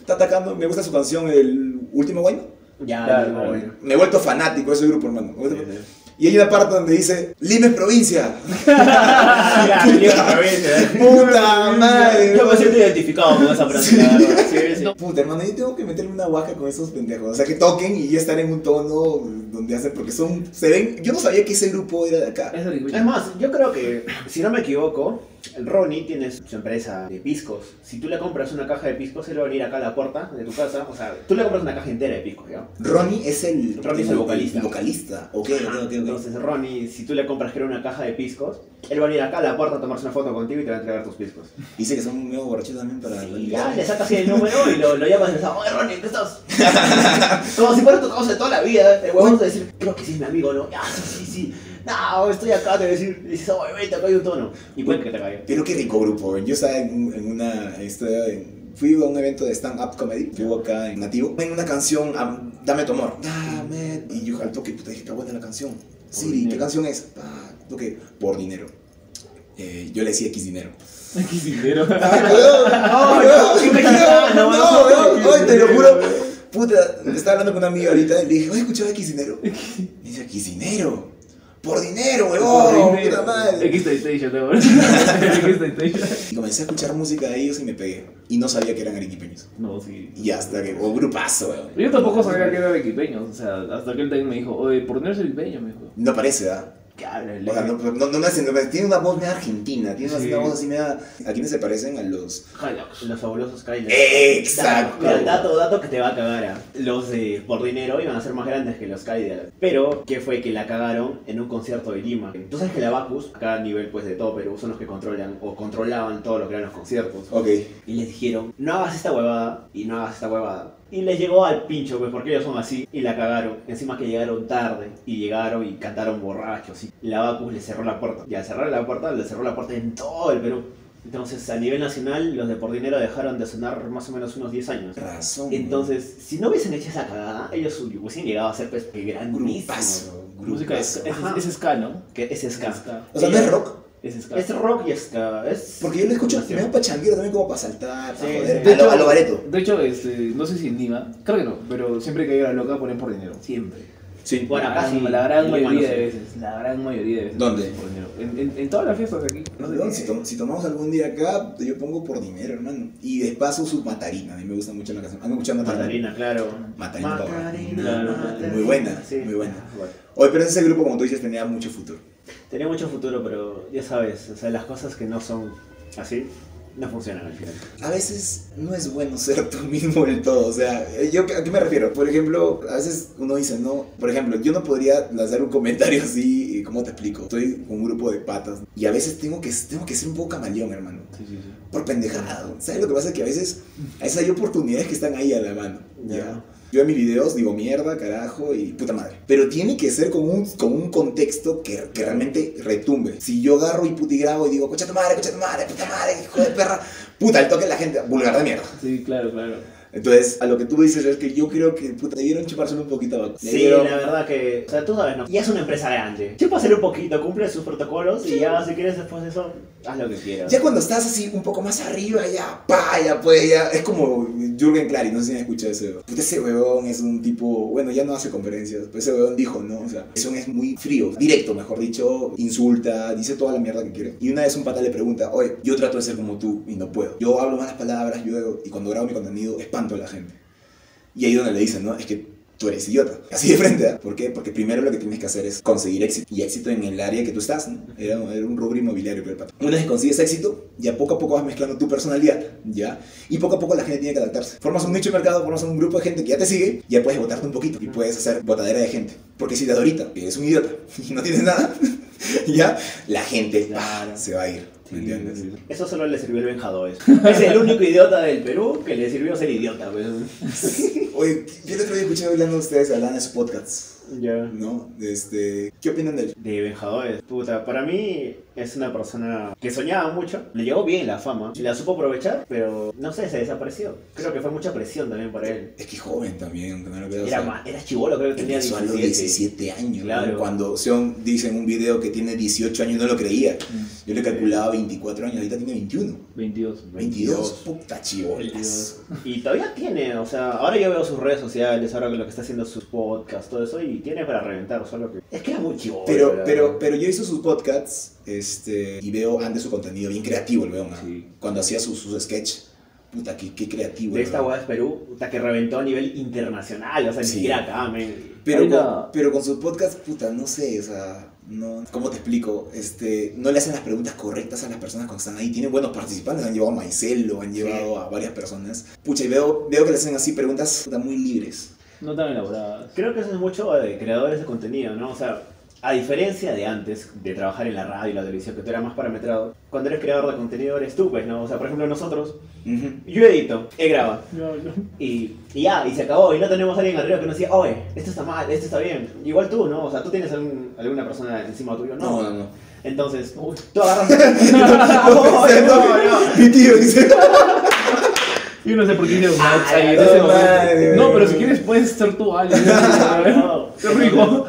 está atacando. Me gusta su canción, El último guayno. ya. Me he vuelto fanático de ese grupo, hermano. Y hay una parte donde dice, Lima es <laughs> provincia. Puta madre. Yo me siento identificado con esa frase. Sí, sí. Puta, hermano, yo tengo que meterle una guaca con esos pendejos. O sea, que toquen y ya estar en un tono donde hacen, porque son, se ven, yo no sabía que ese grupo era de acá. Es el Es más, yo creo que, si no me equivoco, Ronnie tiene su empresa de piscos. Si tú le compras una caja de piscos, él va a venir acá a la puerta de tu casa. O sea, tú le compras una caja entera de piscos, ¿ya? Ronnie es el, Ronnie es el vocalista. El vocalista, ok, ok, ok. Entonces, Ronnie, si tú le compras creo una caja de piscos, él va a venir acá a la puerta a tomarse una foto contigo y te va a entregar tus piscos. Dice que son medio borrachos también para Y ya le sacas el número y lo, lo llamas y le dices, oye Ronnie, ¿qué estás? <laughs> Como si fuera tu causa de toda la vida. El huevón te va a decir, creo que sí es mi amigo, ¿no? Ya, sí, sí, sí. No, estoy acá, te voy a decir, y dices, oye, vete, acá hay un tono. Y puede que te caiga. Pero qué rico grupo. Yo estaba en, en una. estaba en- fui a un evento de stand-up comedy. Fui acá en Nativo. En una canción, am- Dame tu amor. Dame. Y yo al toque, puta, dije, está buena la canción. Siri, ¿qué dinero. canción es? Ah, toque, por dinero. Eh, yo le decía X dinero. Aquí dinero. <laughs> Qué ¡No, weón! weón! ¡Ay, te lo juro! Puta, estaba hablando con una amiga ahorita y le dije, ¿has escuchado X dinero? Me dice, X dinero. Por dinero, weón. Puta madre. X Station, ¿no? <laughs> X Station. Y comencé a escuchar música de ellos y me pegué. Y no sabía que eran arequipeños. No, sí. Y hasta que, o grupazo, weón. Yo tampoco sabía que eran equipeños, o sea, hasta que él también me dijo, oye, ¿por qué no eres equipeño? Me dijo. No parece, ¿verdad? ¿Qué habla? O sea, no, no, no, no tiene una voz media argentina, tiene una, Sí. una voz así media... ¿A quiénes se parecen? A los... Hilux, Los fabulosos Kylox. Exacto. Dato, dato que te va a cagar. ah. Los de Por Dinero iban a ser más grandes que los Kylox. Pero, ¿qué fue? Que la cagaron en un concierto de Lima. Tú sabes que la Bacus, acá a nivel pues de todo Perú, son los que controlan o controlaban todo lo que eran los conciertos. Ok. Y les dijeron, no hagas esta huevada y no hagas esta huevada. Y les llegó al pincho, pues porque ellos son así. Y la cagaron. Encima que llegaron tarde. Y llegaron y cantaron borrachos. Y la Bacus les cerró la puerta. Y al cerrar la puerta, les cerró la puerta en todo el Perú. Entonces, a nivel nacional, los de Por Dinero dejaron de sonar más o menos unos 10 años. Razón. Entonces, si no hubiesen hecho esa cagada, ellos hubiesen llegado a ser pues grandísimos. Música es, es, es ska, ¿no? Que es ska. O sea, no es rock. Es ska. Es rock y ska. Es Porque yo lo escucho, me da pachanguero también como para saltar, para joder. sí. A lo, a lo bareto. De hecho, este, no sé si en Lima, creo que no, pero siempre que hay una loca ponen por dinero. Siempre. Sí. Bueno, la, acá gran- la gran mayoría no de veces. La gran mayoría de veces. ¿Dónde? Por dinero. En, en, en todas las fiestas de aquí. No, si, tom- si tomamos algún día acá, yo pongo por dinero, hermano. Y de paso su Matarina, a mí me gusta mucho la canción. ¿Han escuchado Matarina? Matarina, claro. Matarina. Macarena. Muy buena, Sí. muy buena. Oye, pero ese grupo, como tú dices, tenía mucho futuro. Tenía mucho futuro, pero ya sabes, o sea, las cosas que no son así, no funcionan al final. A veces no es bueno ser tú mismo del todo. O sea, ¿yo a qué me refiero? Por ejemplo, a veces uno dice, no, por ejemplo, yo no podría hacer un comentario <laughs> así, ¿cómo te explico? Estoy con un grupo de patas y a veces tengo que, tengo que ser un poco camaleón, hermano. Sí, sí, sí. Por pendejado. ¿Sabes lo que pasa? Que a veces, a veces hay oportunidades que están ahí a la mano. ¿ya? Ya. Yo en mis videos digo mierda, carajo y puta madre. Pero tiene que ser con un, con un contexto que, que realmente retumbe. Si yo agarro y puti grabo y digo, cocha tu madre, cocha tu madre, puta madre, hijo de perra, puta, el toque de la gente, vulgar de mierda. Sí, claro, claro. Entonces, a lo que tú dices es que yo creo que puta, debieron chupárselo un poquito. Sí, la verdad que, o sea, tú sabes, ¿no? Ya es una empresa grande. Chúpaselo un poquito, cumple sus protocolos y ya, si quieres después de eso, haz lo que quieras. Ya cuando estás así un poco más arriba, ya, pa, ya pues, ya. Es como Jürgen Clary, no sé si me escucha eso. Puta, ese huevón es un tipo, bueno, ya no hace conferencias, pero ese huevón dijo, ¿no? O sea, huevón es muy frío, directo, mejor dicho, insulta, dice toda la mierda que quiere. Y una vez un pata le pregunta, oye, yo trato de ser como tú y no puedo. Yo hablo malas palabras, yo, y cuando grabo mi contenido, espanto a la gente. Y ahí donde le dicen, ¿no? Es que tú eres idiota. Así de frente, ¿ah? ¿Por qué? Porque primero lo que tienes que hacer es conseguir éxito. Y éxito en el área que tú estás, ¿no? Era, era un rubro inmobiliario, el pato. Una vez que consigues éxito, ya poco a poco vas mezclando tu personalidad, ¿ya? Y poco a poco la gente tiene que adaptarse. Formas un nicho de mercado, formas un grupo de gente que ya te sigue, ya puedes votarte un poquito. Y puedes hacer botadera de gente. Porque si de ahorita eres un idiota <laughs> y no tienes nada, <laughs> ya, la gente Claro. se va a ir. ¿Me entiendes? Sí, sí, Eso solo le sirvió el Benjado eso. Es el único idiota del Perú que le sirvió ser idiota, pues. <laughs> Oye, yo el otro día escuché hablando de ustedes, hablando de sus podcasts, Ya. ¿no? Este, ¿Qué opinan de él? De Benjadores, puta, para mí es una persona que soñaba mucho, le llegó bien la fama, y la supo aprovechar, pero no sé, se desapareció. Creo que fue mucha presión también para él. Es que joven también, lo. Era más, era chivolo, creo que tenía Empezó a los 17. 17 años. Claro. ¿no? Cuando Sean dice en un video que tiene 18 años, no lo creía. Yo le calculaba 24 años, ahorita tiene 21. 22. 22, puta chivolas. 22. Y todavía tiene, o sea, ahora yo veo sus redes sociales, ahora lo que está haciendo sus podcasts, todo eso, y tiene para reventar, solo que... Es que era muy chivolo. Pero, pero, pero yo hice sus podcasts este, y veo antes su contenido bien creativo, el weón. ¿ah? Sí. Cuando hacía sus, sus sketch, puta, qué, qué creativo. De esta hueá de Perú, puta, que reventó a nivel internacional, o sea, ni siquiera acá, men. Pero, con, pero con sus podcasts, puta, no sé, o sea, no, ¿cómo te explico? Este, no le hacen las preguntas correctas a las personas cuando están ahí. Tienen buenos participantes, han llevado a Maicelo, han llevado a varias personas. Pucha, y veo, veo que le hacen así preguntas muy libres. No tan elaboradas. Creo que eso es mucho de creadores de contenido, ¿no? O sea, a diferencia de antes, de trabajar en la radio y la televisión, que tú eras más parametrado, cuando eres creador de contenido eres tú, pues, ¿no? O sea, por ejemplo, nosotros, yo edito, he grabado, No, no. y, y ya, y se acabó, y no tenemos a alguien arriba que nos diga, oye, esto está mal, esto está bien. Igual tú, ¿no? O sea, tú tienes algún- alguna persona encima tuyo, ¿no? No, no, no. Entonces, tú agarras... <laughs> <laughs> Oye, no, no. Mi tío dice. <laughs> Yo no sé por qué hice un Ay, ahí en no, ese madre. momento. No, pero si quieres puedes ser tú, Ale. No. Qué rico.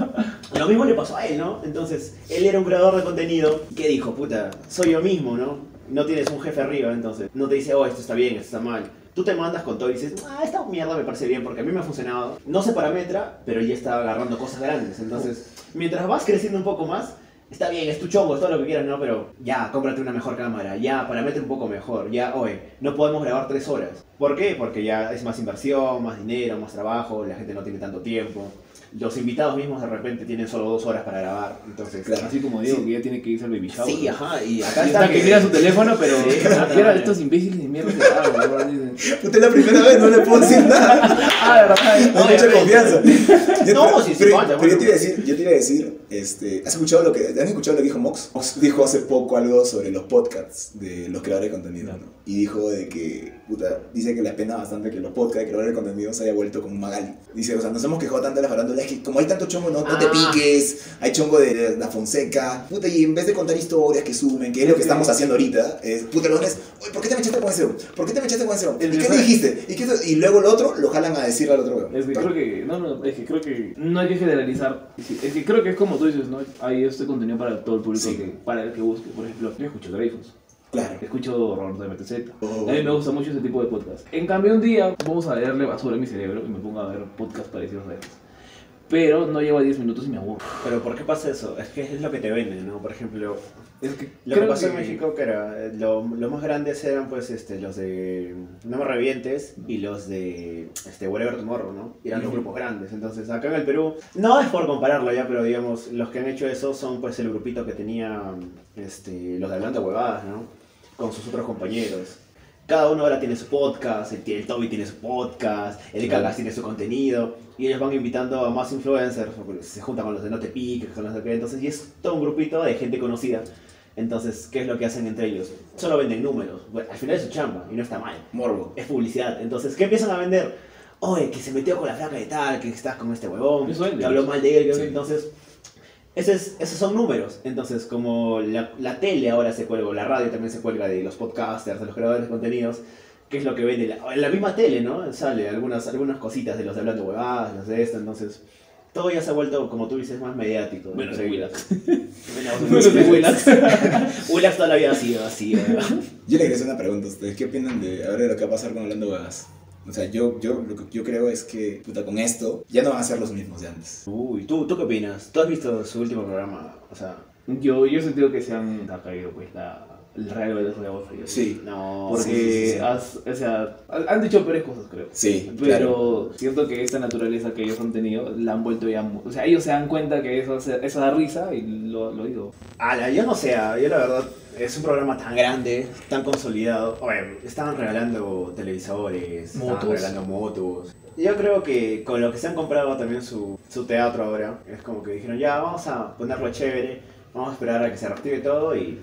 Lo mismo le pasó a él, ¿no? Entonces, él era un creador de contenido que dijo, puta, soy yo mismo, ¿no? No tienes un jefe arriba, entonces no te dice, oh, esto está bien, esto está mal. Tú te mandas con todo y dices, ah, esta mierda me parece bien porque a mí me ha funcionado. No se parametra, pero ya está agarrando cosas grandes. Entonces, mientras vas creciendo un poco más, está bien, es tu chongo, es todo lo que quieras, ¿no? Pero ya, cómprate una mejor cámara, ya, parametra un poco mejor, ya, oye, no podemos grabar tres horas. ¿Por qué? Porque ya es más inversión, más dinero, más trabajo, la gente no tiene tanto tiempo. Los invitados mismos de repente tienen solo dos horas para grabar, entonces... Claro. Así como Diego, Sí. que ya tiene que irse al baby shower. Sí, ajá, y acá está está que mira su teléfono, pero Sí, <laughs> ¿qué era exactamente. estos imbéciles de mierda que es la primera vez, no le puedo decir nada. Ah, de verdad. No, mucha confianza. Yo- <laughs> No, sí, sí, pero, vaya, pero bueno. yo te iba a decir, yo te iba a decir, este, ¿has escuchado lo que, ¿han escuchado lo que dijo Mox? Mox dijo hace poco algo sobre los podcasts de los creadores de contenido, ¿no? Y dijo de que, puta, dice que le apena bastante que los podcasts de creadores de contenido se haya vuelto como un magali. Dice, o sea, nos hemos quejado tanto de la farándula, es que como hay tanto chongo, no, no te Ah. piques, hay chongo de, la Fonseca, puta, y en vez de contar historias que sumen, que es lo que estamos haciendo ahorita, es, puta, los es, oye, ¿por qué te me echaste con ese? ¿Por qué te me echaste con ese? ¿Y qué te dijiste? ¿Y, qué te- y luego el otro lo jalan a decirle al otro. Es que creo que, no, no, es que creo que no hay que generalizar. Es que creo que es como tú dices, ¿no? Hay este contenido para todo el público, Sí. que, para el que busque. Por ejemplo, yo escucho Dreyfus, Claro. escucho Roberto de MTZ. Oh. A mí me gusta mucho ese tipo de podcast. En cambio, un día vamos a darle basura a mi cerebro y me pongo a ver podcasts parecidos a estos. Pero no llevo a 10 minutos y me aburro. Pero ¿por qué pasa eso? Es que es lo que te venden, ¿no? Por ejemplo, Es que lo que pasó en que- México que era, eh, lo, lo más grandes eran pues este, los de No me revientes y los de este, Whatever Tomorrow, ¿no? Y eran los grupos grandes. Entonces acá en el Perú, no es por compararlo ya, pero digamos, los que han hecho eso son pues el grupito que tenía este, los de Hablando Huevadas, ¿no? con sus otros compañeros. Cada uno ahora tiene su podcast, el, el Toby tiene su podcast, el Claro. Tiene su contenido, y ellos van invitando a más influencers, porque se juntan con los de No Te Piques, con los de entonces, y es todo un grupito de gente conocida. Entonces, ¿qué es lo que hacen entre ellos? Solo venden números. Bueno, al final es su chamba, y no está mal Morbo. es publicidad. Entonces, ¿qué empiezan a vender? Oye, que se metió con la flaca de tal, que estás con este huevón, que habló mal de él. Sí. Entonces, ese es- esos son números. Entonces, como la, la tele ahora se cuelga, o la radio también se cuelga de los podcasters, de los creadores de contenidos, ¿qué es lo que vende? La, en la misma tele, ¿no? Sale algunas, algunas cositas de los de hablando huevadas, los de esto. Entonces, todo ya se ha vuelto, como tú dices, más mediático. Menos Entre- Willax. Menos <laughs> Menos de Willax. <laughs> Willax toda la vida ha sido así, ¿verdad? Yo le quería hacer una pregunta a ustedes. ¿Qué opinan de ahora de lo que va a pasar con Hablando Huevas? O sea, yo, yo, lo que yo creo es que, puta, con esto ya no van a ser los mismos de antes. Uy, ¿tú, ¿tú qué opinas? ¿Tú has visto su último programa? O sea, Yo, yo he sentido que se han ha caído pues la, el rayo de los huevos fríos. Sí. no. Porque, Sí, sí, sí. has- o sea, han dicho peores cosas, creo. Sí, Pero claro. siento que esta naturaleza que ellos han tenido la han vuelto ya. O sea, ellos se dan cuenta que eso, eso da risa y lo, lo digo. Ala, yo no sé, ah, yo la verdad, es un programa tan grande, tan consolidado. Oye, estaban regalando televisores, Motos. estaban regalando motos. Yo creo que con lo que se han comprado también su, su teatro ahora, es como que dijeron, ya, vamos a ponerlo chévere, vamos a esperar a que se reactive todo y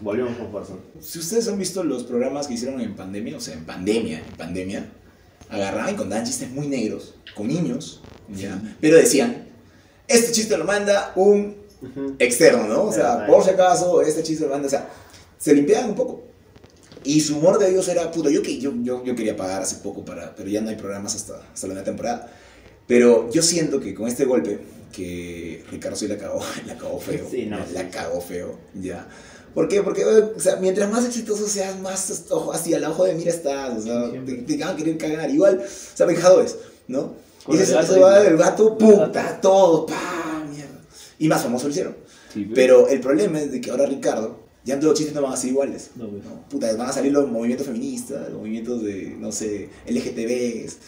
volvemos con fuerza. Si ustedes han visto los programas que hicieron en pandemia, o sea, en pandemia, en pandemia, agarraban y contaban chistes muy negros, con niños, ¿ya? Pero decían, este chiste lo manda un externo, ¿no? O sea, por si acaso, este chiste lo manda, o sea, se limpiaban un poco. Y su humor de ellos era, puto, yo, yo, yo, yo quería pagar hace poco para, pero ya no hay programas hasta, hasta la nueva temporada. Pero yo siento que con este golpe, que Ricardo sí la cagó, <laughs> la cagó feo, Sí, no, la, sí, la cagó feo, ya. ¿Por qué? Porque, o sea, mientras más exitoso seas, más ojo, hacia el ojo de mira estás, o sea, te, van a querer cagar. Igual, o sea, vengadores, ¿no? Con Y gato se va del gato, puta, todo, pa, mierda. Y más famoso lo hicieron. Sí, Pero el problema es de que ahora Ricardo, ya los chistes no van a ser iguales. No, pues. ¿no? Puta, van a salir los movimientos feministas, los movimientos de, no sé, LGTBs.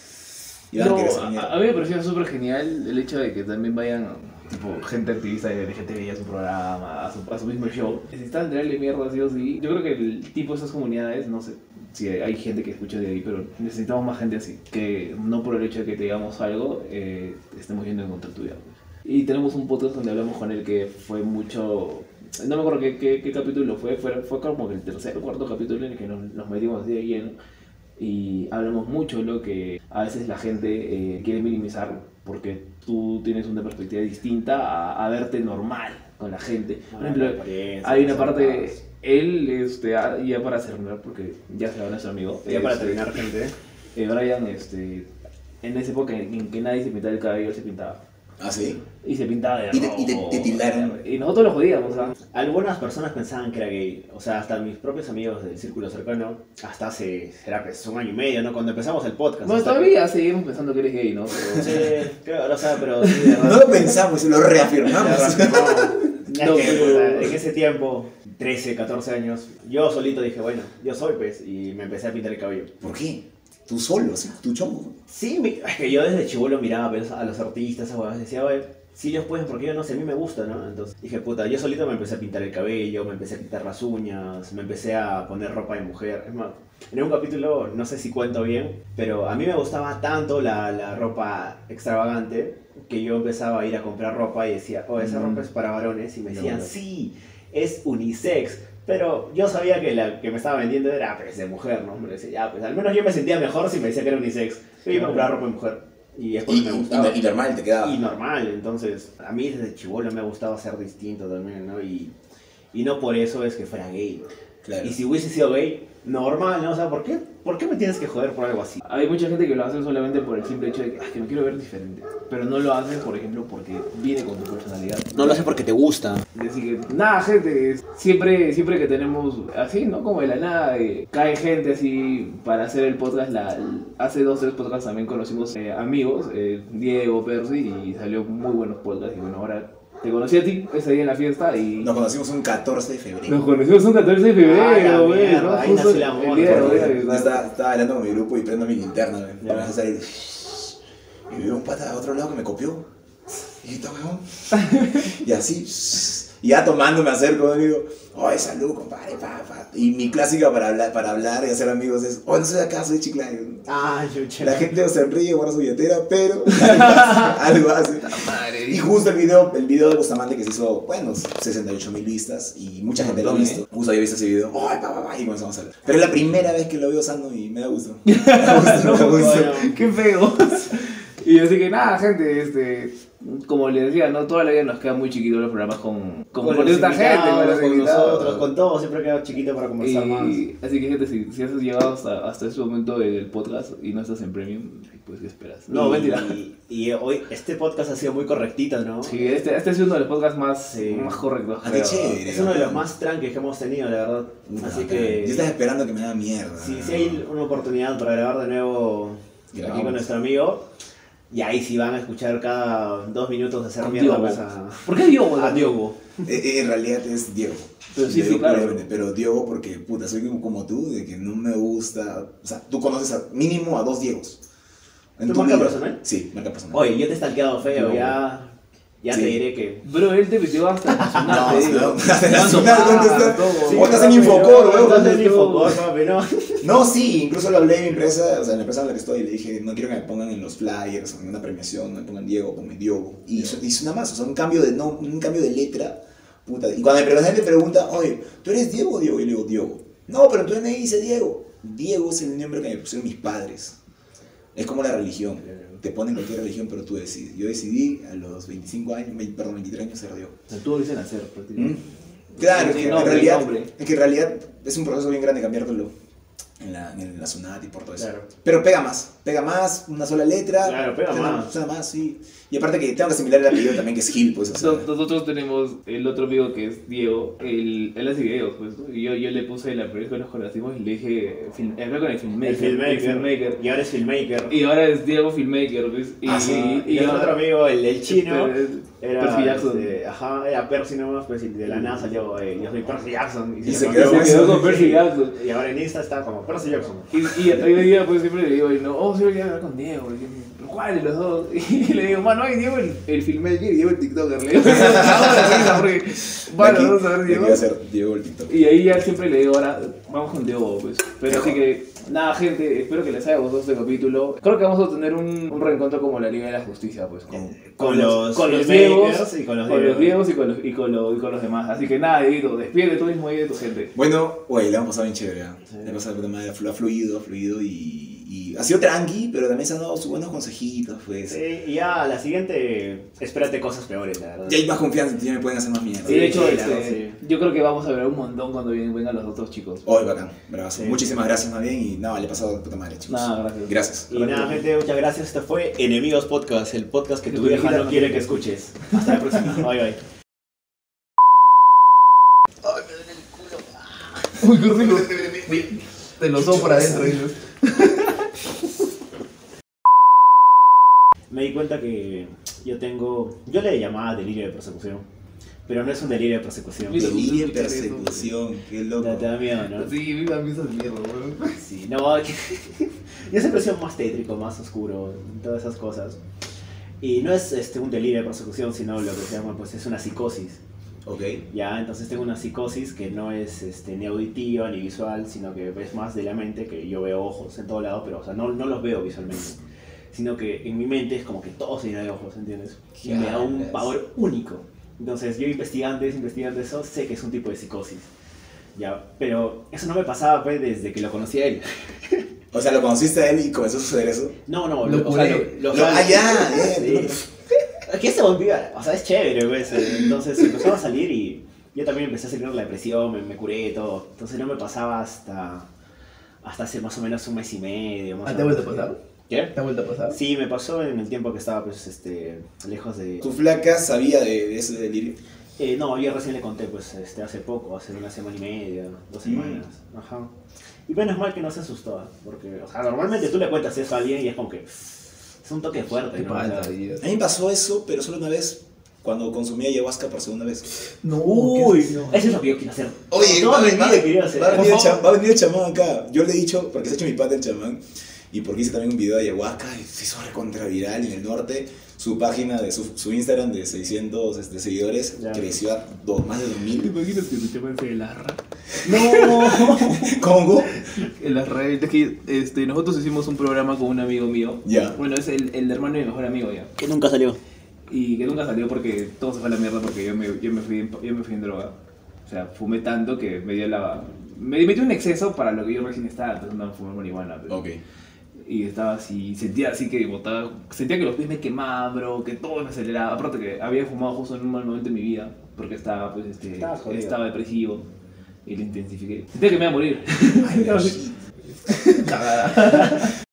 Y van a No, a mí me pareció súper genial el hecho de que también vayan tipo gente activista de LGTBI a su programa, a su, a su mismo show. Necesitan tirarle mierda sí o sí. Yo creo que el tipo de esas comunidades, no sé si hay gente que escucha de ahí, pero necesitamos más gente así. Que no por el hecho de que te digamos algo, eh, estemos yendo en contra tuya. pues. Y tenemos un podcast donde hablamos con él que fue mucho... No me acuerdo qué, qué, qué capítulo fue, fue, fue como que el tercer o cuarto capítulo en el que nos, nos metimos de lleno y hablamos mucho de lo que a veces la gente eh, quiere minimizar porque tú tienes una perspectiva distinta a, a verte normal con la gente. Por ejemplo, hay una parte, él, este, ah, ya para cerrar, porque ya se va nuestro amigo, Ya para este, terminar, gente. eh, Brian, este, en esa época en, en que nadie se pintaba el cabello, él se pintaba. ¿Ah, sí? Y se pintaba de Y te- rojo. y te- te tildaron. Y nosotros lo jodíamos, ¿ah? Algunas personas pensaban que era gay, o sea, hasta mis propios amigos del círculo cercano, hasta hace, será pues un año y medio, ¿no? Cuando empezamos el podcast. Bueno, todavía seguimos pensando que eres gay, ¿no? Pero- que- Sí, creo, o sea, pero sí, de <laughs> verdad. No lo pensamos, lo reafirmamos. Es <laughs> No, que, pero- puta, en ese tiempo, 13, 14 años, yo solito dije, bueno, yo soy pues, y me empecé a pintar el cabello. ¿Por qué? Tú solo, ¿sí? tú chongo. Sí, mi- es que yo desde chivolo miraba pues, a los artistas, a huevas, decía, oye, si ellos pueden, porque yo no sé, a mí me gusta, ¿no? Entonces dije, puta, yo solito me empecé a pintar el cabello, me empecé a pintar las uñas, me empecé a poner ropa de mujer. Es más, en un capítulo, no sé si cuento bien, pero a mí me gustaba tanto la, la ropa extravagante que yo empezaba a ir a comprar ropa y decía, oh, esa Mm. ropa es para varones, y me Ya, decían, bueno. sí, es unisex. Pero yo sabía que la que me estaba vendiendo era pues, de mujer, ¿no? Me decía, ya, pues al menos yo me sentía mejor si me decía que era unisex. Yo iba a comprar ropa de mujer. Y es Y, me gustaba. y normal te quedaba. Y normal, entonces a mí desde chivolo me gustaba ser distinto también, ¿no? Y, y no por eso es que fuera gay. Claro. Y si hubiese sido gay, normal, ¿no? O sea, ¿por qué, ¿por qué me tienes que joder por algo así? Hay mucha gente que lo hace solamente por el simple hecho de que, "Ay, que me quiero ver diferente. Pero no lo hacen, por ejemplo, porque viene con tu personalidad. porque te gusta. Decir que, nada, gente, siempre, siempre que tenemos así, ¿no? Como de la nada, eh, cae gente así para hacer el podcast. La, hace dos, tres podcasts también conocimos eh, amigos, eh, Diego, Percy, y salió muy buenos podcasts. Y bueno, ahora te conocí a ti ese día en la fiesta y Nos conocimos un 14 de febrero. nos conocimos un 14 de febrero, güey. ¿no? ahí nació el amor, de estaba, estaba hablando con mi grupo y prendo mi linterna, güey, Ya. para salir. Y veo un pata a otro lado que me copió. Y está <laughs> weón. Y así. Y ya tomando me acerco y digo, oye, salud, compadre, pa, pa. Y mi clásica para hablar, para hablar y hacer amigos es, oh, no soy de acá, soy Chiclayo. Ah, chucha. La gente sonríe, guarda su billetera, pero <laughs> algo hace. Y justo el video, el video de Bustamante que se hizo, bueno, 68 mil vistas y mucha gente lo ha visto. Justo había visto ese video, ¡ay, pa, pa, pa! Y comenzamos a hablar. Pero es la primera vez que lo veo usando y <laughs> me da gusto. Me da gusto, me da gusto. Qué feo. <laughs> Y así que nada, gente, este, como les decía, no toda la vida nos quedan muy chiquitos los programas con, con, con con esta gente, invitados, los con nosotros, con todos, siempre queda chiquito para conversar más. Así que gente, si, si has llegado hasta, hasta este momento del podcast y no estás en premium, pues ¿qué esperas? No, y, mentira. Y, y hoy, este podcast ha sido muy correctito, ¿no? Sí, este, este es uno de los podcasts más, Sí. más correctos. Ah, creo. chévere. Es uno de los más tranques que hemos tenido, la verdad. Así No, que. Yo estaba esperando que me haga mierda. Si, si hay una oportunidad para grabar de nuevo aquí con nuestro amigo, y ahí sí van a escuchar cada dos minutos de hacer mierda Diogo. pues, a, ¿Por qué Diogo? a Diogo. Eh, eh, en realidad es Diego. Pero sí, Le sí, claro. Pero Diego porque, puta, soy como, como tú, de que no me gusta... O sea, tú conoces a, mínimo a dos Diegos. En ¿Tu tu marca vida. personal? Sí, marca personal. Oye, yo te he stalkeado feo, Diego. ya. Ya Sí. te diré que. Bro, él te metió hasta el No, nacional. no, hasta el nacional, ¿dónde está? O estás en Infocor, weón. Estás en. Infocor, papi, no. No, sí, incluso lo hablé en mi empresa, o sea, en la empresa en la que estoy, y le dije, no quiero que me pongan en los flyers, en una premiación, no me pongan Diego, ponme Diogo. Y hizo, hizo nada más, o sea, un cambio de, no, un cambio de letra, puta. Y cuando la gente pregunta, oye, ¿tú eres Diego o Diego? Y le digo, Diego. No, pero tú me dice Diego. Diego es el nombre que me pusieron mis padres. Es como la religión. Te ponen cualquier religión, pero tú decides. Yo decidí a los 25 años, perdón, 23 años ser Diego. O sea, tú lo dicen hacer, ¿Mm? prácticamente. Claro, es que, nombre, en realidad, es que en realidad es un proceso bien grande cambiártelo en la, en la SUNAT y por todo eso. Claro. Pero pega más, pega más, una sola letra. Claro, pega más. Suena más, sí. Y aparte que tengo que asimilar el apellido también, que es Gil, pues. O sea, Nos- Nosotros tenemos el otro amigo que es Diego, él, él hace videos, pues, ¿no? y yo, yo le puse la primera vez que nos conocimos y le dije, film, habla con el filmmaker, El filmmaker. el filmmaker. Y ahora es filmmaker. Y ahora es Diego Filmmaker, ¿ves? Y, Ah, sí. y, el otro amigo, el, el chino, Pero es era. Percy Jackson. este, ajá, era Percy nomás, pues y de la nada salió, eh, yo soy Percy Jackson. Y se quedó con se quedó eso. con Percy Jackson. Y ahora en Insta está como Percy Jackson. Y, y hoy día pues siempre le digo, y no, oh, sí voy a hablar con Diego. Y yo, "¿Pero ¿Cuál de los dos? <laughs> Y le digo, mano, ay, Diego el, el filmmaker y Diego el TikToker. Le digo, <laughs> ahora la porque, bueno, aquí, vamos a ver Diego. va a ser Diego el TikTok. Y ahí ya siempre le digo, ahora vamos con Diego, pues. Pero así que, nada, gente, espero que les haya gustado este capítulo. Creo que vamos a tener un, un reencuentro como la Liga de la Justicia, pues. Con, Con los con los Diegos y con los con los Diegos. Y con los, y, con los, y con los demás. Así que nada, Dieguito, despide tú mismo y de tu gente. Bueno, güey, le hemos pasado bien chévere. ¿ah? Sí. Le hemos pasado de ha fluido, fluido y, y ha sido tranqui, pero también se han dado sus buenos consejitos, pues. Sí, y ya la siguiente, espérate cosas peores, la verdad. Ya hay más confianza, ya me pueden hacer más mierda. Y de hecho, sí, este, claro, sí. yo creo que vamos a ver un montón cuando vienen, vengan los otros chicos. Hoy, bacán, bravazo. Sí. Muchísimas gracias, más bien, y nada, le he pasado de puta madre, chicos. Nada, gracias. Gracias. Y nada, gente, muchas gracias. Esto fue Enemigos Podcast, el podcast que Que tu vieja no quiere que escuches. Hasta la próxima. <laughs> Bye, bye. Uy, qué rico. Te lo sopra adentro. dices. Me di cuenta que yo tengo. Yo le llamaba delirio de persecución. Pero no es un delirio de persecución. Delirio eso, persecución, qué loco. Te, te da miedo, ¿no? Sí, viva weón. Sí, no, <laughs> yo siempre he sido más tétrico, más oscuro, todas esas cosas. Y no es este, un delirio de persecución, sino lo que se llama, pues es una psicosis. Ok. Ya, entonces tengo una psicosis que no es este, ni auditiva ni visual, sino que es más de la mente, que yo veo ojos en todo lado, pero o sea, no, no los veo visualmente. Sino que en mi mente es como que todo se llena de ojos, ¿entiendes? Y me da un pavor único. Entonces yo investigando eso, investigando eso, sé que es un tipo de psicosis. Ya, pero eso no me pasaba pues, desde que lo conocí a él. O sea, lo conociste a él y comenzó a suceder eso. No, no, Lo lo, o sea, lo, lo- Lo- ah, ya, Sí. eh, Es que ese vampiro, o sea, es chévere, pues. eh, Entonces empezó a salir y yo también empecé a salir de la depresión, me, me curé y todo. Entonces no me pasaba hasta, hasta hace más o menos un mes y medio. Más ¿Ah, te ha vuelto a menos. pasar? ¿Qué? ¿Te ha vuelto a pasar? Sí, me pasó en el tiempo que estaba, pues, este, lejos de... ¿Tu flaca sabía de, de ese delirio? Eh, no, yo recién le conté, pues, este, hace poco, hace una semana y media, dos semanas. Ajá. Y menos mal que no se asustó, ¿ah? porque, o sea, normalmente tú le cuentas eso a alguien y es como que es un toque fuerte, ¿no? O sea. A mí me pasó eso, pero solo una vez, cuando consumí ayahuasca por segunda vez. No, Uy, ¿qué- eso es lo que yo quiero hacer. Oye, Toda va, va- hacer. va a venir Por el cha- favor. va a venir el chamán acá. Yo le he dicho, porque se ha hecho mi pata el chamán, Y porque hice también un video de ayahuasca, y se hizo recontra viral en el norte. Su página, de su, su Instagram de 600 este, seguidores Ya. creció a dos- más de 2000. imaginas que te llaman el arra? ¡No! <laughs> ¿Cómo? El arra, es que este, nosotros hicimos un programa con un amigo mío. Ya. Bueno, es el, el hermano de mi mejor amigo ya. Que nunca salió. Y que nunca salió porque todo se fue a la mierda porque yo me, yo me, fui, en, yo me fui en droga. O sea, fumé tanto que me dio la... Me metí un exceso para lo que yo recién estaba empezando a fumar marihuana. pero- Ok. Y estaba así, sentía así que botaba, sentía que los pies me quemaban, bro, que todo me aceleraba. Aparte que había fumado justo en un mal momento de mi vida, porque estaba, pues, este, estaba depresivo y lo intensifiqué. Sentía que me iba a morir. <laughs> Ay, shit. <laughs> cagada. <laughs>